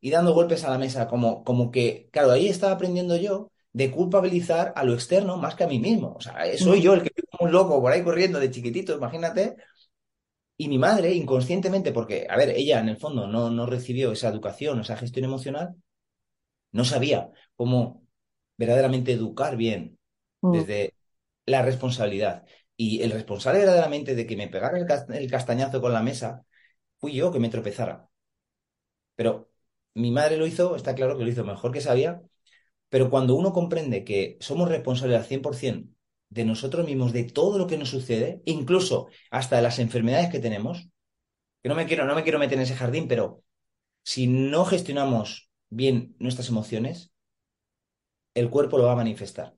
y dando golpes a la mesa, como, como que, claro, ahí estaba aprendiendo yo de culpabilizar a lo externo más que a mí mismo. O sea, soy Mm, yo el que vivo como un loco por ahí corriendo de chiquitito, imagínate. Y mi madre, inconscientemente, porque, a ver, ella en el fondo no, no recibió esa educación, esa gestión emocional, no sabía cómo verdaderamente educar bien mm. desde la responsabilidad. Y el responsable verdaderamente de que me pegara el, el castañazo con la mesa fui yo que me tropezara. Pero mi madre lo hizo, está claro que lo hizo mejor que sabía, pero cuando uno comprende que somos responsables al 100% de nosotros mismos, de todo lo que nos sucede, incluso hasta de las enfermedades que tenemos, que no me quiero, no me quiero meter en ese jardín, pero si no gestionamos bien nuestras emociones, el cuerpo lo va a manifestar.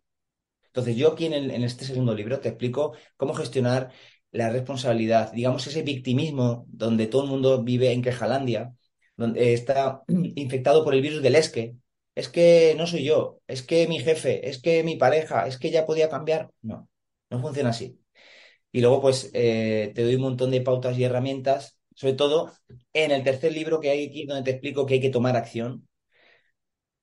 Entonces, yo aquí en, en este segundo libro te explico cómo gestionar la responsabilidad, digamos, ese victimismo donde todo el mundo vive en quejalandia, donde está infectado por el virus del es que. Es que no soy yo, es que mi jefe, es que mi pareja, es que ya podía cambiar. No, no funciona así. Y luego, pues, eh, te doy un montón de pautas y herramientas, sobre todo en el tercer libro que hay aquí, donde te explico que hay que tomar acción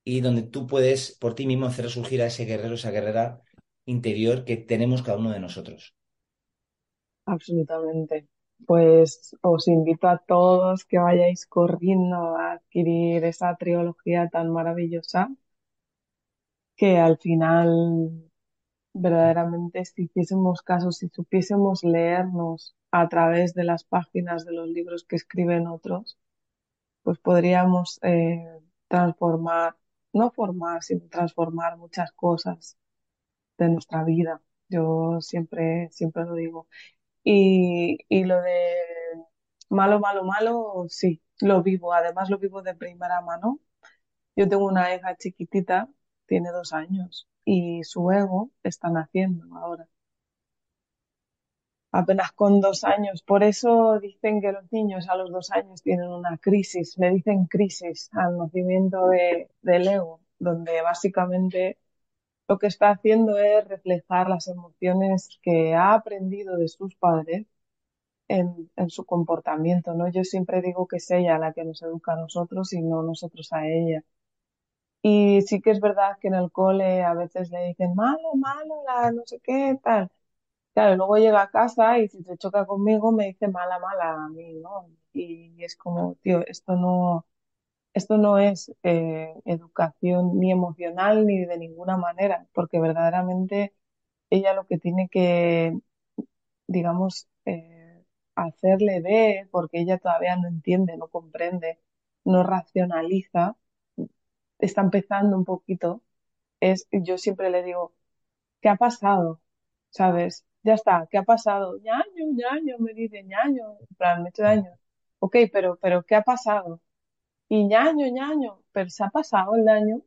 y donde tú puedes por ti mismo hacer resurgir a ese guerrero, esa guerrera interior que tenemos cada uno de nosotros. Absolutamente. Pues os invito a todos que vayáis corriendo a adquirir esa trilogía tan maravillosa que al final verdaderamente si hiciésemos caso, si supiésemos leernos a través de las páginas de los libros que escriben otros, pues podríamos eh, transformar, no formar, sino transformar muchas cosas de nuestra vida. Yo siempre, siempre lo digo. Y, y lo de malo, malo, malo, sí, lo vivo. Además lo vivo de primera mano. Yo tengo una hija chiquitita, tiene dos años, y su ego está naciendo ahora. Apenas con dos años. Por eso dicen que los niños a los dos años tienen una crisis. Le dicen crisis al nacimiento de, del ego, donde básicamente lo que está haciendo es reflejar las emociones que ha aprendido de sus padres en, su comportamiento, ¿no? Yo siempre digo que es ella la que nos educa a nosotros y no nosotros a ella. Y sí que es verdad que en el cole a veces le dicen malo, malo, la no sé qué, tal. Claro, luego llega a casa y si se choca conmigo me dice mala, mala a mí, ¿no? Y es como, tío, esto no, esto no es eh, educación ni emocional ni de ninguna manera, porque verdaderamente ella lo que tiene que, digamos, eh, hacerle ver, porque ella todavía no entiende, no comprende, no racionaliza, está empezando un poquito, es, yo siempre le digo, ¿qué ha pasado? ¿Sabes? Ya está, ¿qué ha pasado? ñaño, ñaño, me dice ñaño, en plan, me he hecho daño. Ok, pero, pero, ¿qué ha pasado? Y ñaño, ñaño, pero se ha pasado el daño.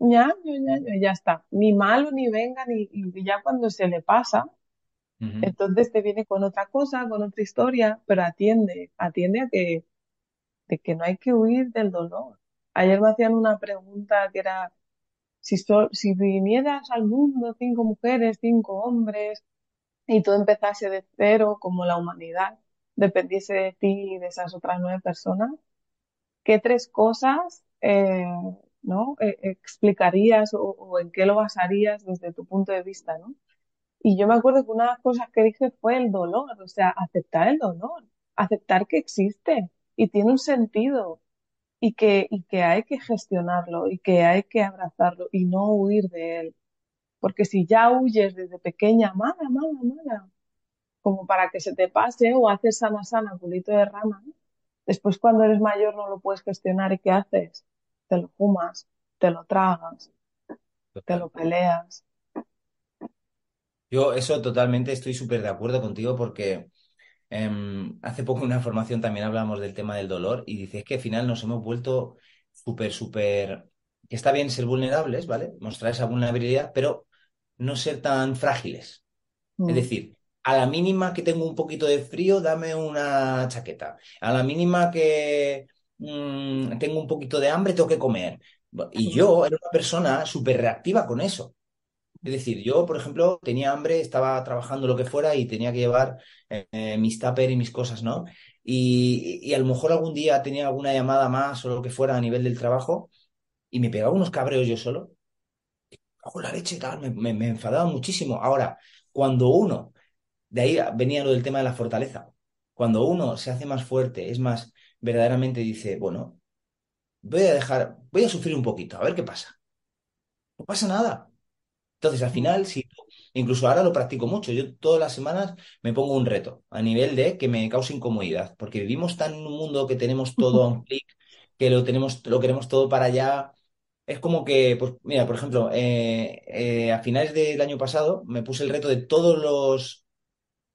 ñaño, ñaño, y ya está. Ni malo, ni venga, ni, y ya cuando se le pasa, entonces te viene con otra cosa, con otra historia, pero atiende, atiende a que, de que no hay que huir del dolor. Ayer me hacían una pregunta que era, si, so- si vinieras al mundo cinco mujeres, cinco hombres, y tú empezase de cero, como la humanidad dependiese de ti y de esas otras nueve personas, ¿qué tres cosas, eh, ¿no? eh, explicarías o, en qué lo basarías desde tu punto de vista, ¿no? Y yo me acuerdo que una de las cosas que dije fue el dolor, o sea, aceptar el dolor, aceptar que existe y tiene un sentido y que, y que hay que gestionarlo y que hay que abrazarlo y no huir de él. Porque si ya huyes desde pequeña, mala, mala, mala, como para que se te pase o haces sana, sana, culito de rana, después cuando eres mayor no lo puedes gestionar y ¿qué haces? Te lo fumas, te lo tragas, te lo peleas. Yo eso totalmente estoy súper de acuerdo contigo porque em, hace poco en una formación también hablamos del tema del dolor y dices que al final nos hemos vuelto súper, súper, que está bien ser vulnerables, ¿vale? Mostrar esa vulnerabilidad, pero no ser tan frágiles. Es Mm, decir, a la mínima que tengo un poquito de frío, dame una chaqueta. A la mínima que mm, tengo un poquito de hambre, tengo que comer. Y yo era una persona súper reactiva con eso. Es decir, yo, por ejemplo, tenía hambre, estaba trabajando lo que fuera y tenía que llevar eh, mis tupper y mis cosas, ¿no? Y, y a lo mejor algún día tenía alguna llamada más o lo que fuera a nivel del trabajo y me pegaba unos cabreos yo solo. Cago en la leche, tal, me, me, me enfadaba muchísimo. Ahora, cuando uno, de ahí venía lo del tema de la fortaleza, cuando uno se hace más fuerte, es más, verdaderamente dice, bueno, voy a dejar, voy a sufrir un poquito, a ver qué pasa. No pasa nada. Entonces, al final, si incluso ahora lo practico mucho, yo todas las semanas me pongo un reto a nivel de que me cause incomodidad, porque vivimos tan en un mundo que tenemos todo a un clic, que lo tenemos, lo queremos todo para allá. Es como que, pues, mira, por ejemplo, eh, eh, a finales del año pasado me puse el reto de todos los,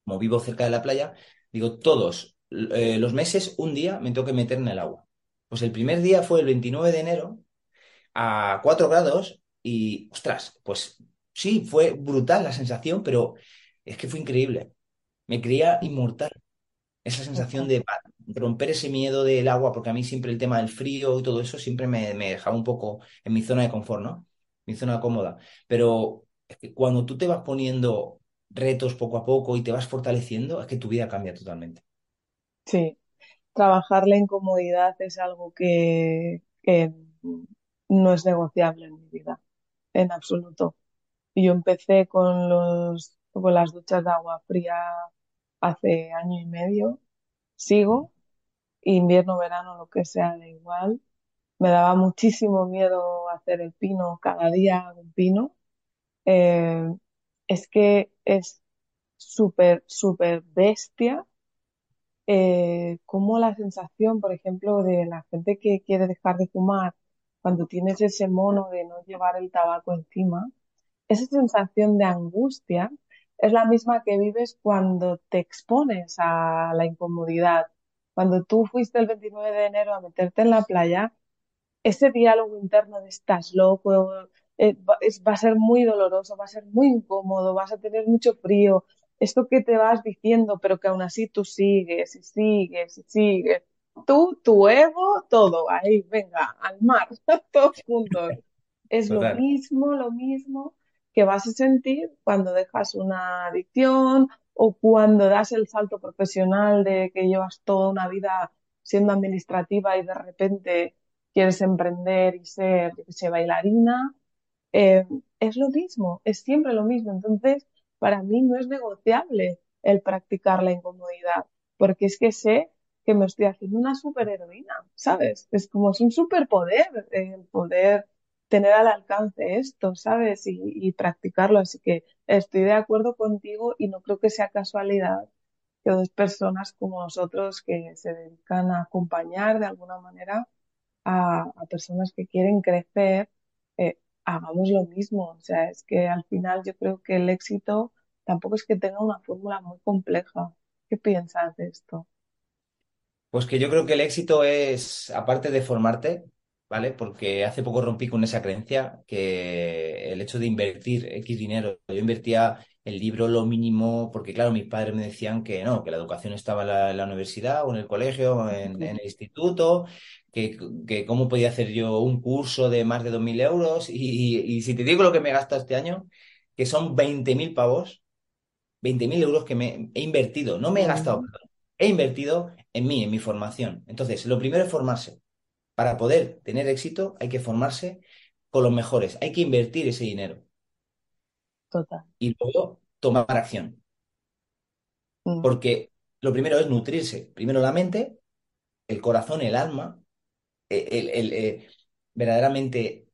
como vivo cerca de la playa, digo, todos eh, los meses, un día me tengo que meter en el agua. Pues el primer día fue el 29 de enero a 4 grados y, ostras, pues sí, fue brutal la sensación, pero es que fue increíble. Me creía inmortal esa sensación de romper ese miedo del agua, porque a mí siempre el tema del frío y todo eso siempre me, me dejaba un poco en mi zona de confort, ¿no? Mi zona cómoda. Pero es que cuando tú te vas poniendo retos poco a poco y te vas fortaleciendo, es que tu vida cambia totalmente. Sí, trabajar la incomodidad es algo que, que no es negociable en mi vida, en absoluto. Yo empecé con los, con las duchas de agua fría hace año y medio, sigo, invierno, verano, lo que sea, da igual. Me daba muchísimo miedo hacer el pino, cada día un pino. Eh, es que es súper, súper bestia eh, como la sensación, por ejemplo, de la gente que quiere dejar de fumar, cuando tienes ese mono de no llevar el tabaco encima, esa sensación de angustia es la misma que vives cuando te expones a la incomodidad. Cuando tú fuiste el 29 de enero a meterte en la playa, ese diálogo interno de estás loco, eh, va, es- va a ser muy doloroso, va a ser muy incómodo, vas a tener mucho frío, esto que te vas diciendo, pero que aún así tú sigues y sigues y sigues. Tú, tu ego, todo, ahí, venga, al mar, todos juntos. Es lo mismo, lo mismo que vas a sentir cuando dejas una adicción o cuando das el salto profesional de que llevas toda una vida siendo administrativa y de repente quieres emprender y ser, yo sé, bailarina, eh, es lo mismo, es siempre lo mismo. Entonces, para mí no es negociable el practicar la incomodidad, porque es que sé que me estoy haciendo una superheroína, ¿sabes? Es como es un superpoder el poder tener al alcance esto, ¿sabes? Y, y practicarlo. Así que estoy de acuerdo contigo y no creo que sea casualidad que dos personas como nosotros que se dedican a acompañar de alguna manera a, personas que quieren crecer, hagamos lo mismo. O sea, es que al final yo creo que el éxito tampoco es que tenga una fórmula muy compleja. ¿Qué piensas de esto? Pues que yo creo que el éxito es, aparte de formarte, ¿vale? Porque hace poco rompí con esa creencia que el hecho de invertir X dinero, yo invertía el libro lo mínimo, porque claro, mis padres me decían que no, que la educación estaba en la, en la universidad o en el colegio, o en, en el instituto, que, que cómo podía hacer yo un curso de más de 2.000 euros y, y si te digo lo que me he gastado este año, que son 20.000 pavos 20.000 euros que me he invertido, no me he gastado, he invertido en mí, en mi formación. Entonces, lo primero es formarse. Para poder tener éxito hay que formarse con los mejores, hay que invertir ese dinero total. y luego tomar acción. Mm, Porque lo primero es nutrirse, primero la mente, el corazón, el alma, el, eh, verdaderamente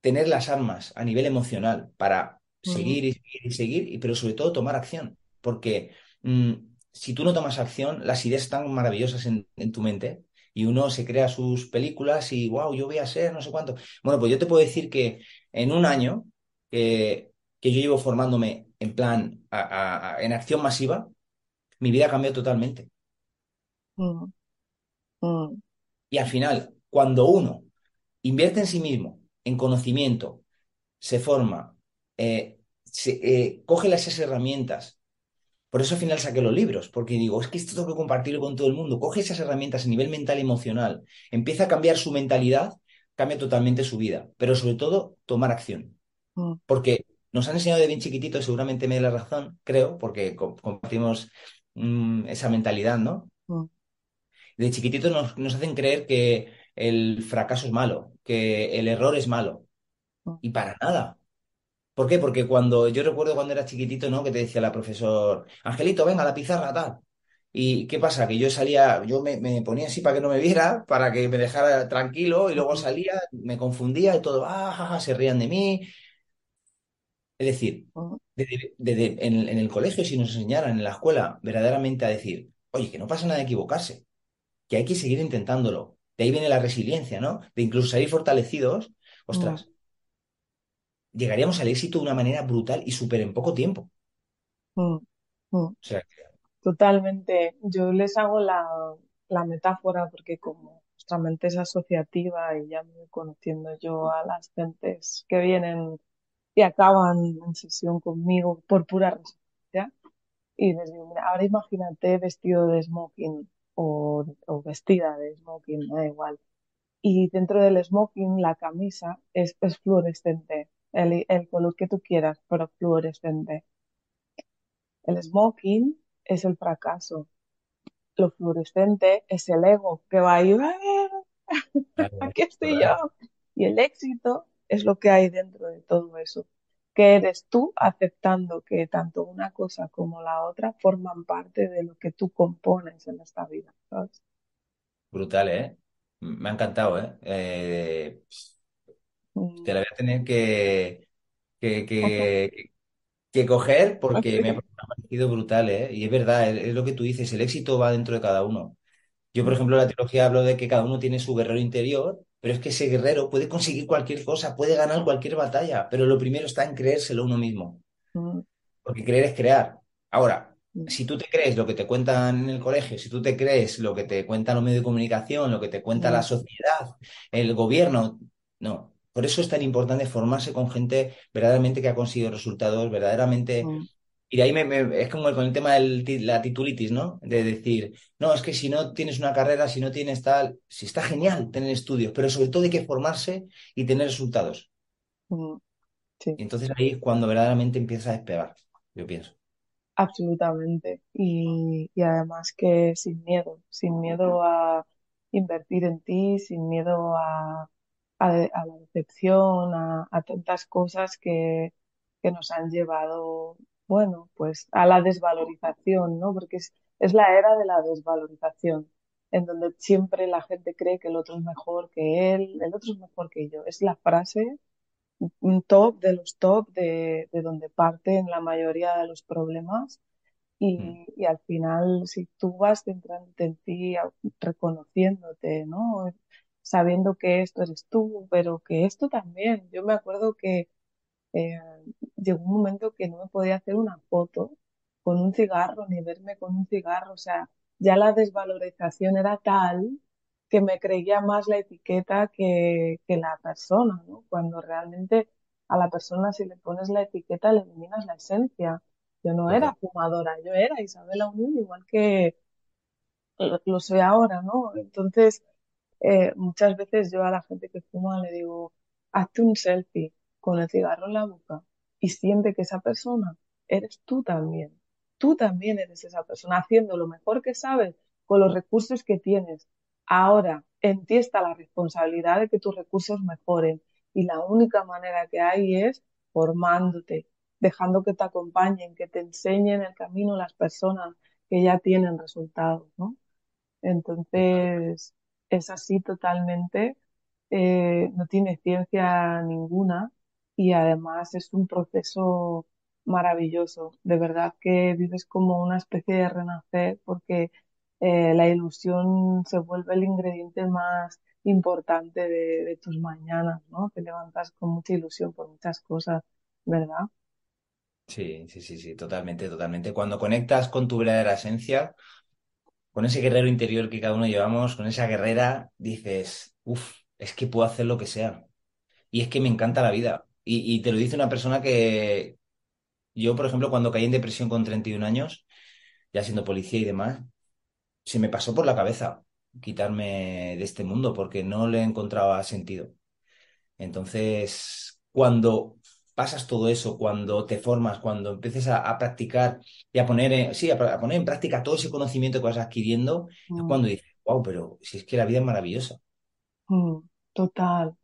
tener las armas a nivel emocional para seguir y seguir y seguir, y, pero sobre todo tomar acción. Porque mm, si tú no tomas acción, las ideas están maravillosas en, en tu mente y uno se crea sus películas y, wow, yo voy a ser no sé cuánto. Bueno, pues yo te puedo decir que en un año que, que yo llevo formándome en plan, a- a- a- en acción masiva, mi vida cambió totalmente. mm, mm, Y al final, cuando uno invierte en sí mismo, en conocimiento, se forma, eh, se, eh, coge las esas herramientas. Por eso al final saqué los libros, porque digo, es que esto tengo que compartirlo con todo el mundo. Coge esas herramientas a nivel mental y emocional, empieza a cambiar su mentalidad, cambia totalmente su vida, pero sobre todo tomar acción. mm, Porque nos han enseñado de bien chiquitito, y seguramente me dé la razón, creo, porque co- compartimos mm, esa mentalidad, ¿no? mm, De chiquititos nos, nos hacen creer que el fracaso es malo, que el error es malo, mm, y para nada. ¿Por qué? Porque cuando yo recuerdo cuando era chiquitito, ¿no? Que te decía la profesor, Angelito, venga, a la pizarra, tal. ¿Y qué pasa? Que yo salía, yo me, me ponía así para que no me viera, para que me dejara tranquilo, y luego salía, me confundía y todo, ah, ja, ja, se rían de mí. Es decir, desde- desde- en, en el colegio, si nos enseñaran en la escuela verdaderamente a decir, oye, que no pasa nada de equivocarse, que hay que seguir intentándolo. De ahí viene la resiliencia, ¿no? De incluso salir fortalecidos, mm, ostras, llegaríamos al éxito de una manera brutal y súper en poco tiempo. mm, mm. O sea, Totalmente. Yo les hago la, la metáfora porque como nuestra mente es asociativa y ya me voy conociendo yo a las gentes que vienen y acaban en sesión conmigo por pura resonancia, y les digo, mira, ahora imagínate vestido de smoking o, o vestida de smoking, me da igual. Y dentro del smoking la camisa es, es fluorescente, el, el color que tú quieras, pero fluorescente. El smoking es el fracaso lo fluorescente es el ego que va ahí, "Ah, aquí estoy yo. Y el éxito es lo que hay dentro de todo eso, que eres tú aceptando que tanto una cosa como la otra forman parte de lo que tú compones en esta vida, ¿sabes? Brutal, ¿eh? Me ha encantado, ¿eh? Eh, te la voy a tener que, que, que, que coger porque me ha parecido brutal, ¿eh? Y es verdad, es, es lo que tú dices, el éxito va dentro de cada uno. Yo, por ejemplo, en la teología hablo de que cada uno tiene su guerrero interior, pero es que ese guerrero puede conseguir cualquier cosa, puede ganar cualquier batalla, pero lo primero está en creérselo uno mismo, Mm, porque creer es crear. Ahora, mm, si tú te crees lo que te cuentan en el colegio, si tú te crees lo que te cuentan los medios de comunicación, lo que te cuenta la mm, sociedad, el gobierno, no. Por eso es tan importante formarse con gente verdaderamente que ha conseguido resultados, verdaderamente y de ahí me, me- es como con el tema de la titulitis, ¿no? De decir, no, es que si no tienes una carrera, si no tienes tal, sí está genial tener estudios, pero sobre todo hay que formarse y tener resultados. sí. Y entonces ahí es cuando verdaderamente empieza a despegar, yo pienso. Absolutamente. Y, y además que sin miedo, sin miedo a invertir en ti, sin miedo a, a, a la decepción, a, a tantas cosas que, que nos han llevado, bueno, pues a la desvalorización, ¿no? Porque es, es la era de la desvalorización, en donde siempre la gente cree que el otro es mejor que él, el otro es mejor que yo. Es la frase un top de los top de, de donde parten la mayoría de los problemas Mm, y, y al final si tú vas centrándote en ti, reconociéndote, ¿no? Sabiendo que esto eres tú, pero que esto también. Yo me acuerdo que eh, llegó un momento que no me podía hacer una foto con un cigarro, ni verme con un cigarro. O sea, ya la desvalorización era tal que me creía más la etiqueta que, que la persona, ¿no? Cuando realmente a la persona si le pones la etiqueta le eliminas la esencia. Yo no era fumadora, yo era Isabela Unión, igual que lo, lo soy ahora, ¿no? Entonces, eh, muchas veces yo a la gente que fuma le digo, hazte un selfie con el cigarro en la boca y siente que esa persona eres tú también. Tú también eres esa persona haciendo lo mejor que sabes con los recursos que tienes. Ahora, en ti está la responsabilidad de que tus recursos mejoren y la única manera que hay es formándote, dejando que te acompañen, que te enseñen el camino las personas que ya tienen resultados, ¿no? Entonces, es así totalmente, eh, no tiene ciencia ninguna y además es un proceso maravilloso. De verdad que vives como una especie de renacer porque eh, la ilusión se vuelve el ingrediente más importante de, tus mañanas, ¿no? Te levantas con mucha ilusión por muchas cosas, ¿verdad? Sí, sí, sí, sí, totalmente, totalmente. Cuando conectas con tu verdadera esencia, con ese guerrero interior que cada uno llevamos, con esa guerrera, dices, uff, es que puedo hacer lo que sea. Y es que me encanta la vida. Y, y te lo dice una persona que yo, por ejemplo, cuando caí en depresión con 31 años, ya siendo policía y demás, se me pasó por la cabeza quitarme de este mundo porque no le encontraba sentido. Entonces, cuando pasas todo eso, cuando te formas, cuando empieces a, a practicar y a poner, en- sí, a, a poner en práctica todo ese conocimiento que vas adquiriendo, es Mm, cuando dices, wow, pero si es que la vida es maravillosa. mm, total.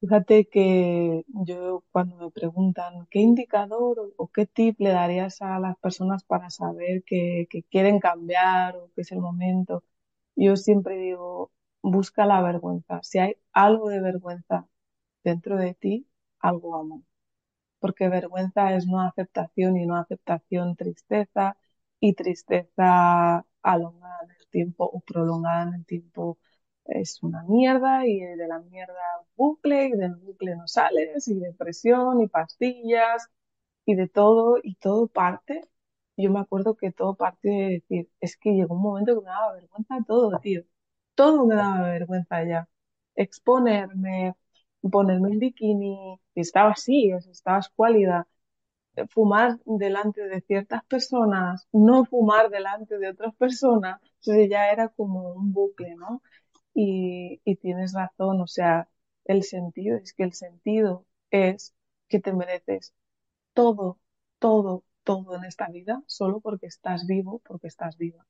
Fíjate que yo cuando me preguntan qué indicador o, qué tip le darías a las personas para saber que, que quieren cambiar o que es el momento, yo siempre digo, busca la vergüenza. Si hay algo de vergüenza dentro de ti, algo amo porque vergüenza es no aceptación y no aceptación tristeza y tristeza alongada en el tiempo o prolongada en el tiempo es una mierda y de la mierda bucle y del bucle no sales y depresión y pastillas y de todo y todo parte. Yo me acuerdo que todo parte de decir, es que llegó un momento que me daba vergüenza todo, tío. Todo me daba vergüenza ya. Exponerme, ponerme el bikini, y estaba así, estaba escuálida, fumar delante de ciertas personas, no fumar delante de otras personas, entonces ya era como un bucle, ¿no? Y, tienes razón, o sea, el sentido, es que el sentido es que te mereces todo, todo, todo en esta vida solo porque estás vivo, porque estás viva.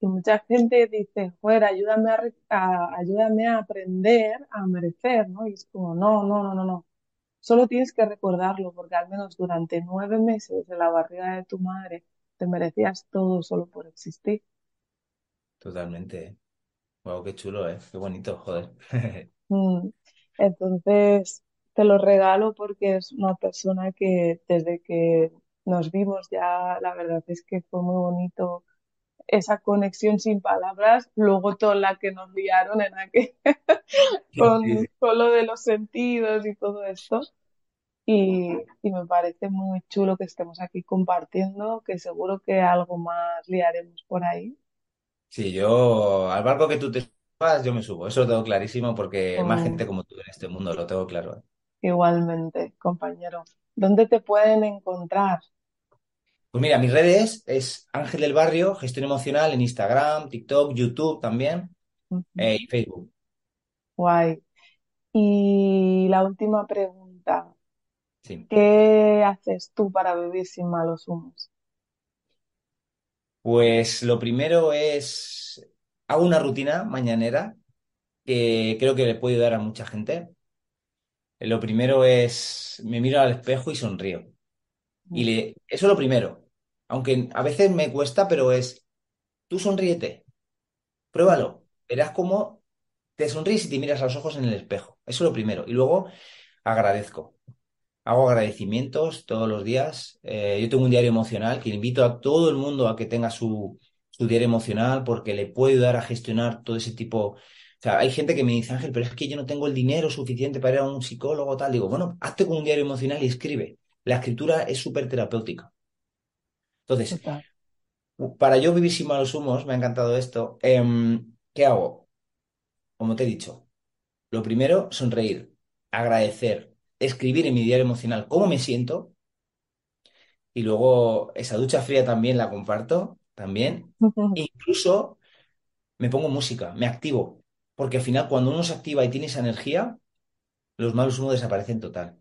Y mucha gente dice, fuera, ayúdame a, ayúdame a aprender a merecer, ¿no? Y es como, no, no, no, no, no. Solo tienes que recordarlo, porque al menos durante nueve meses de la barriga de tu madre te merecías todo solo por existir. Totalmente. Wow, qué chulo, ¿eh? Qué bonito, joder. Mm. Entonces, te lo regalo porque es una persona que desde que nos vimos ya, la verdad es que fue muy bonito esa conexión sin palabras, luego toda la que nos liaron en aquel, con, con lo de los sentidos y todo esto. Y, y me parece muy chulo que estemos aquí compartiendo, que seguro que algo más liaremos por ahí. Sí, yo al barco que tú te subas, yo me subo. Eso lo tengo clarísimo porque más Mm, gente como tú en este mundo lo tengo claro. ¿eh? igualmente, compañero. ¿Dónde te pueden encontrar? Pues mira, mis redes es Ángel del Barrio, gestión emocional en Instagram, TikTok, YouTube también eh, y Facebook. Guay. Y la última pregunta, Sí. ¿qué haces tú para vivir sin malos humos? Pues lo primero es, hago una rutina mañanera que creo que le puede ayudar a mucha gente. Lo primero es, me miro al espejo y sonrío. Y le, eso es lo primero. Aunque a veces me cuesta, pero es, tú sonríete, pruébalo. Verás cómo te sonríes y te miras a los ojos en el espejo. Eso es lo primero. Y luego agradezco. Hago agradecimientos todos los días. Eh, yo tengo un diario emocional que invito a todo el mundo a que tenga su, su diario emocional porque le puede ayudar a gestionar todo ese tipo. O sea, hay gente que me dice, Ángel, pero es que yo no tengo el dinero suficiente para ir a un psicólogo, tal. Digo, bueno, hazte con un diario emocional y escribe. La escritura es súper terapéutica. Entonces, Total. para yo vivir sin malos humos, me ha encantado esto. Em, ¿qué hago? Como te he dicho, lo primero, sonreír, agradecer, escribir en mi diario emocional cómo me siento y luego esa ducha fría también la comparto, también. Incluso me pongo música, me activo, porque al final cuando uno se activa y tiene esa energía, los malos humos desaparecen total.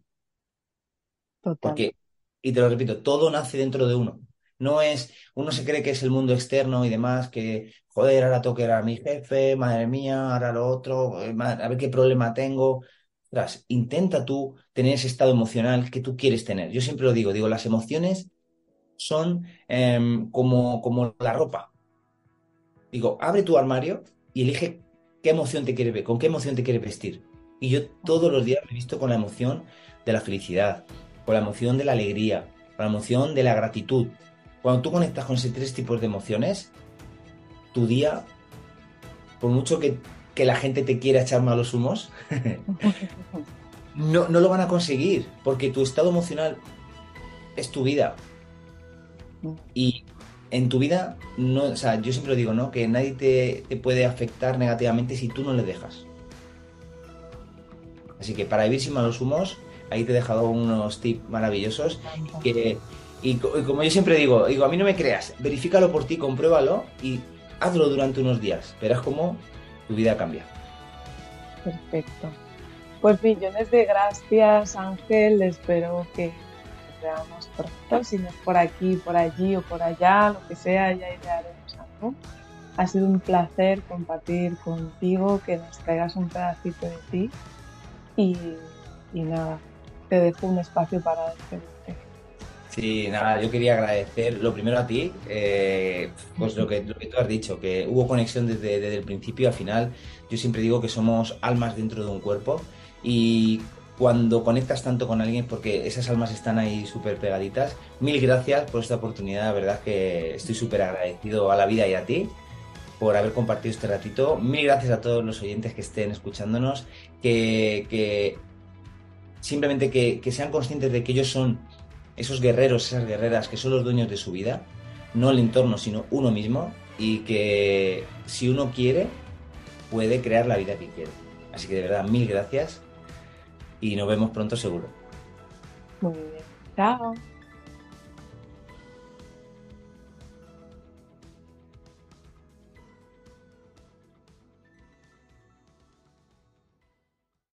Total. Porque, y te lo repito, todo nace dentro de uno. No es, uno se cree que es el mundo externo y demás, que, joder, ahora tengo que ir a mi jefe, madre mía, ahora lo otro, eh, a ver qué problema tengo. Intenta tú tener ese estado emocional que tú quieres tener. Yo siempre lo digo, digo, las emociones son em, como, como la ropa. Digo, abre tu armario y elige qué emoción te quieres ver, con qué emoción te quieres vestir. Y yo todos los días me he visto con la emoción de la felicidad, con la emoción de la alegría, con la emoción de la gratitud. Cuando tú conectas con esos tres tipos de emociones, tu día, por mucho que, que la gente te quiera echar malos humos, no, no lo van a conseguir, porque tu estado emocional es tu vida. Y en tu vida, no, o sea, yo siempre lo digo, ¿no? Que nadie te, te puede afectar negativamente si tú no le dejas. Así que para vivir sin malos humos, ahí te he dejado unos tips maravillosos que, y, y como yo siempre digo, digo, a mí no me creas, verifícalo por ti, compruébalo y hazlo durante unos días. Verás cómo tu vida cambia. Perfecto. Pues millones de gracias, Ángel. Espero que veamos pronto. Si no es por aquí, por allí o por allá, lo que sea, ya idearemos algo. Ha sido un placer compartir contigo, que nos traigas un pedacito de ti. Y, y nada, te dejo un espacio para despedirte. Sí, nada, yo quería agradecer lo primero a ti, eh, pues lo que, lo que tú has dicho, que hubo conexión desde, el principio, al final. Yo siempre digo que somos almas dentro de un cuerpo y cuando conectas tanto con alguien, porque esas almas están ahí súper pegaditas, mil gracias por esta oportunidad, la verdad que estoy súper agradecido a la vida y a ti por haber compartido este ratito, mil gracias a todos los oyentes que estén escuchándonos, que, simplemente que sean conscientes de que ellos son esos guerreros, esas guerreras que son los dueños de su vida, no el entorno, sino uno mismo, y que si uno quiere, puede crear la vida que quiere. Así que de verdad, mil gracias y nos vemos pronto seguro. Muy bien. Chao.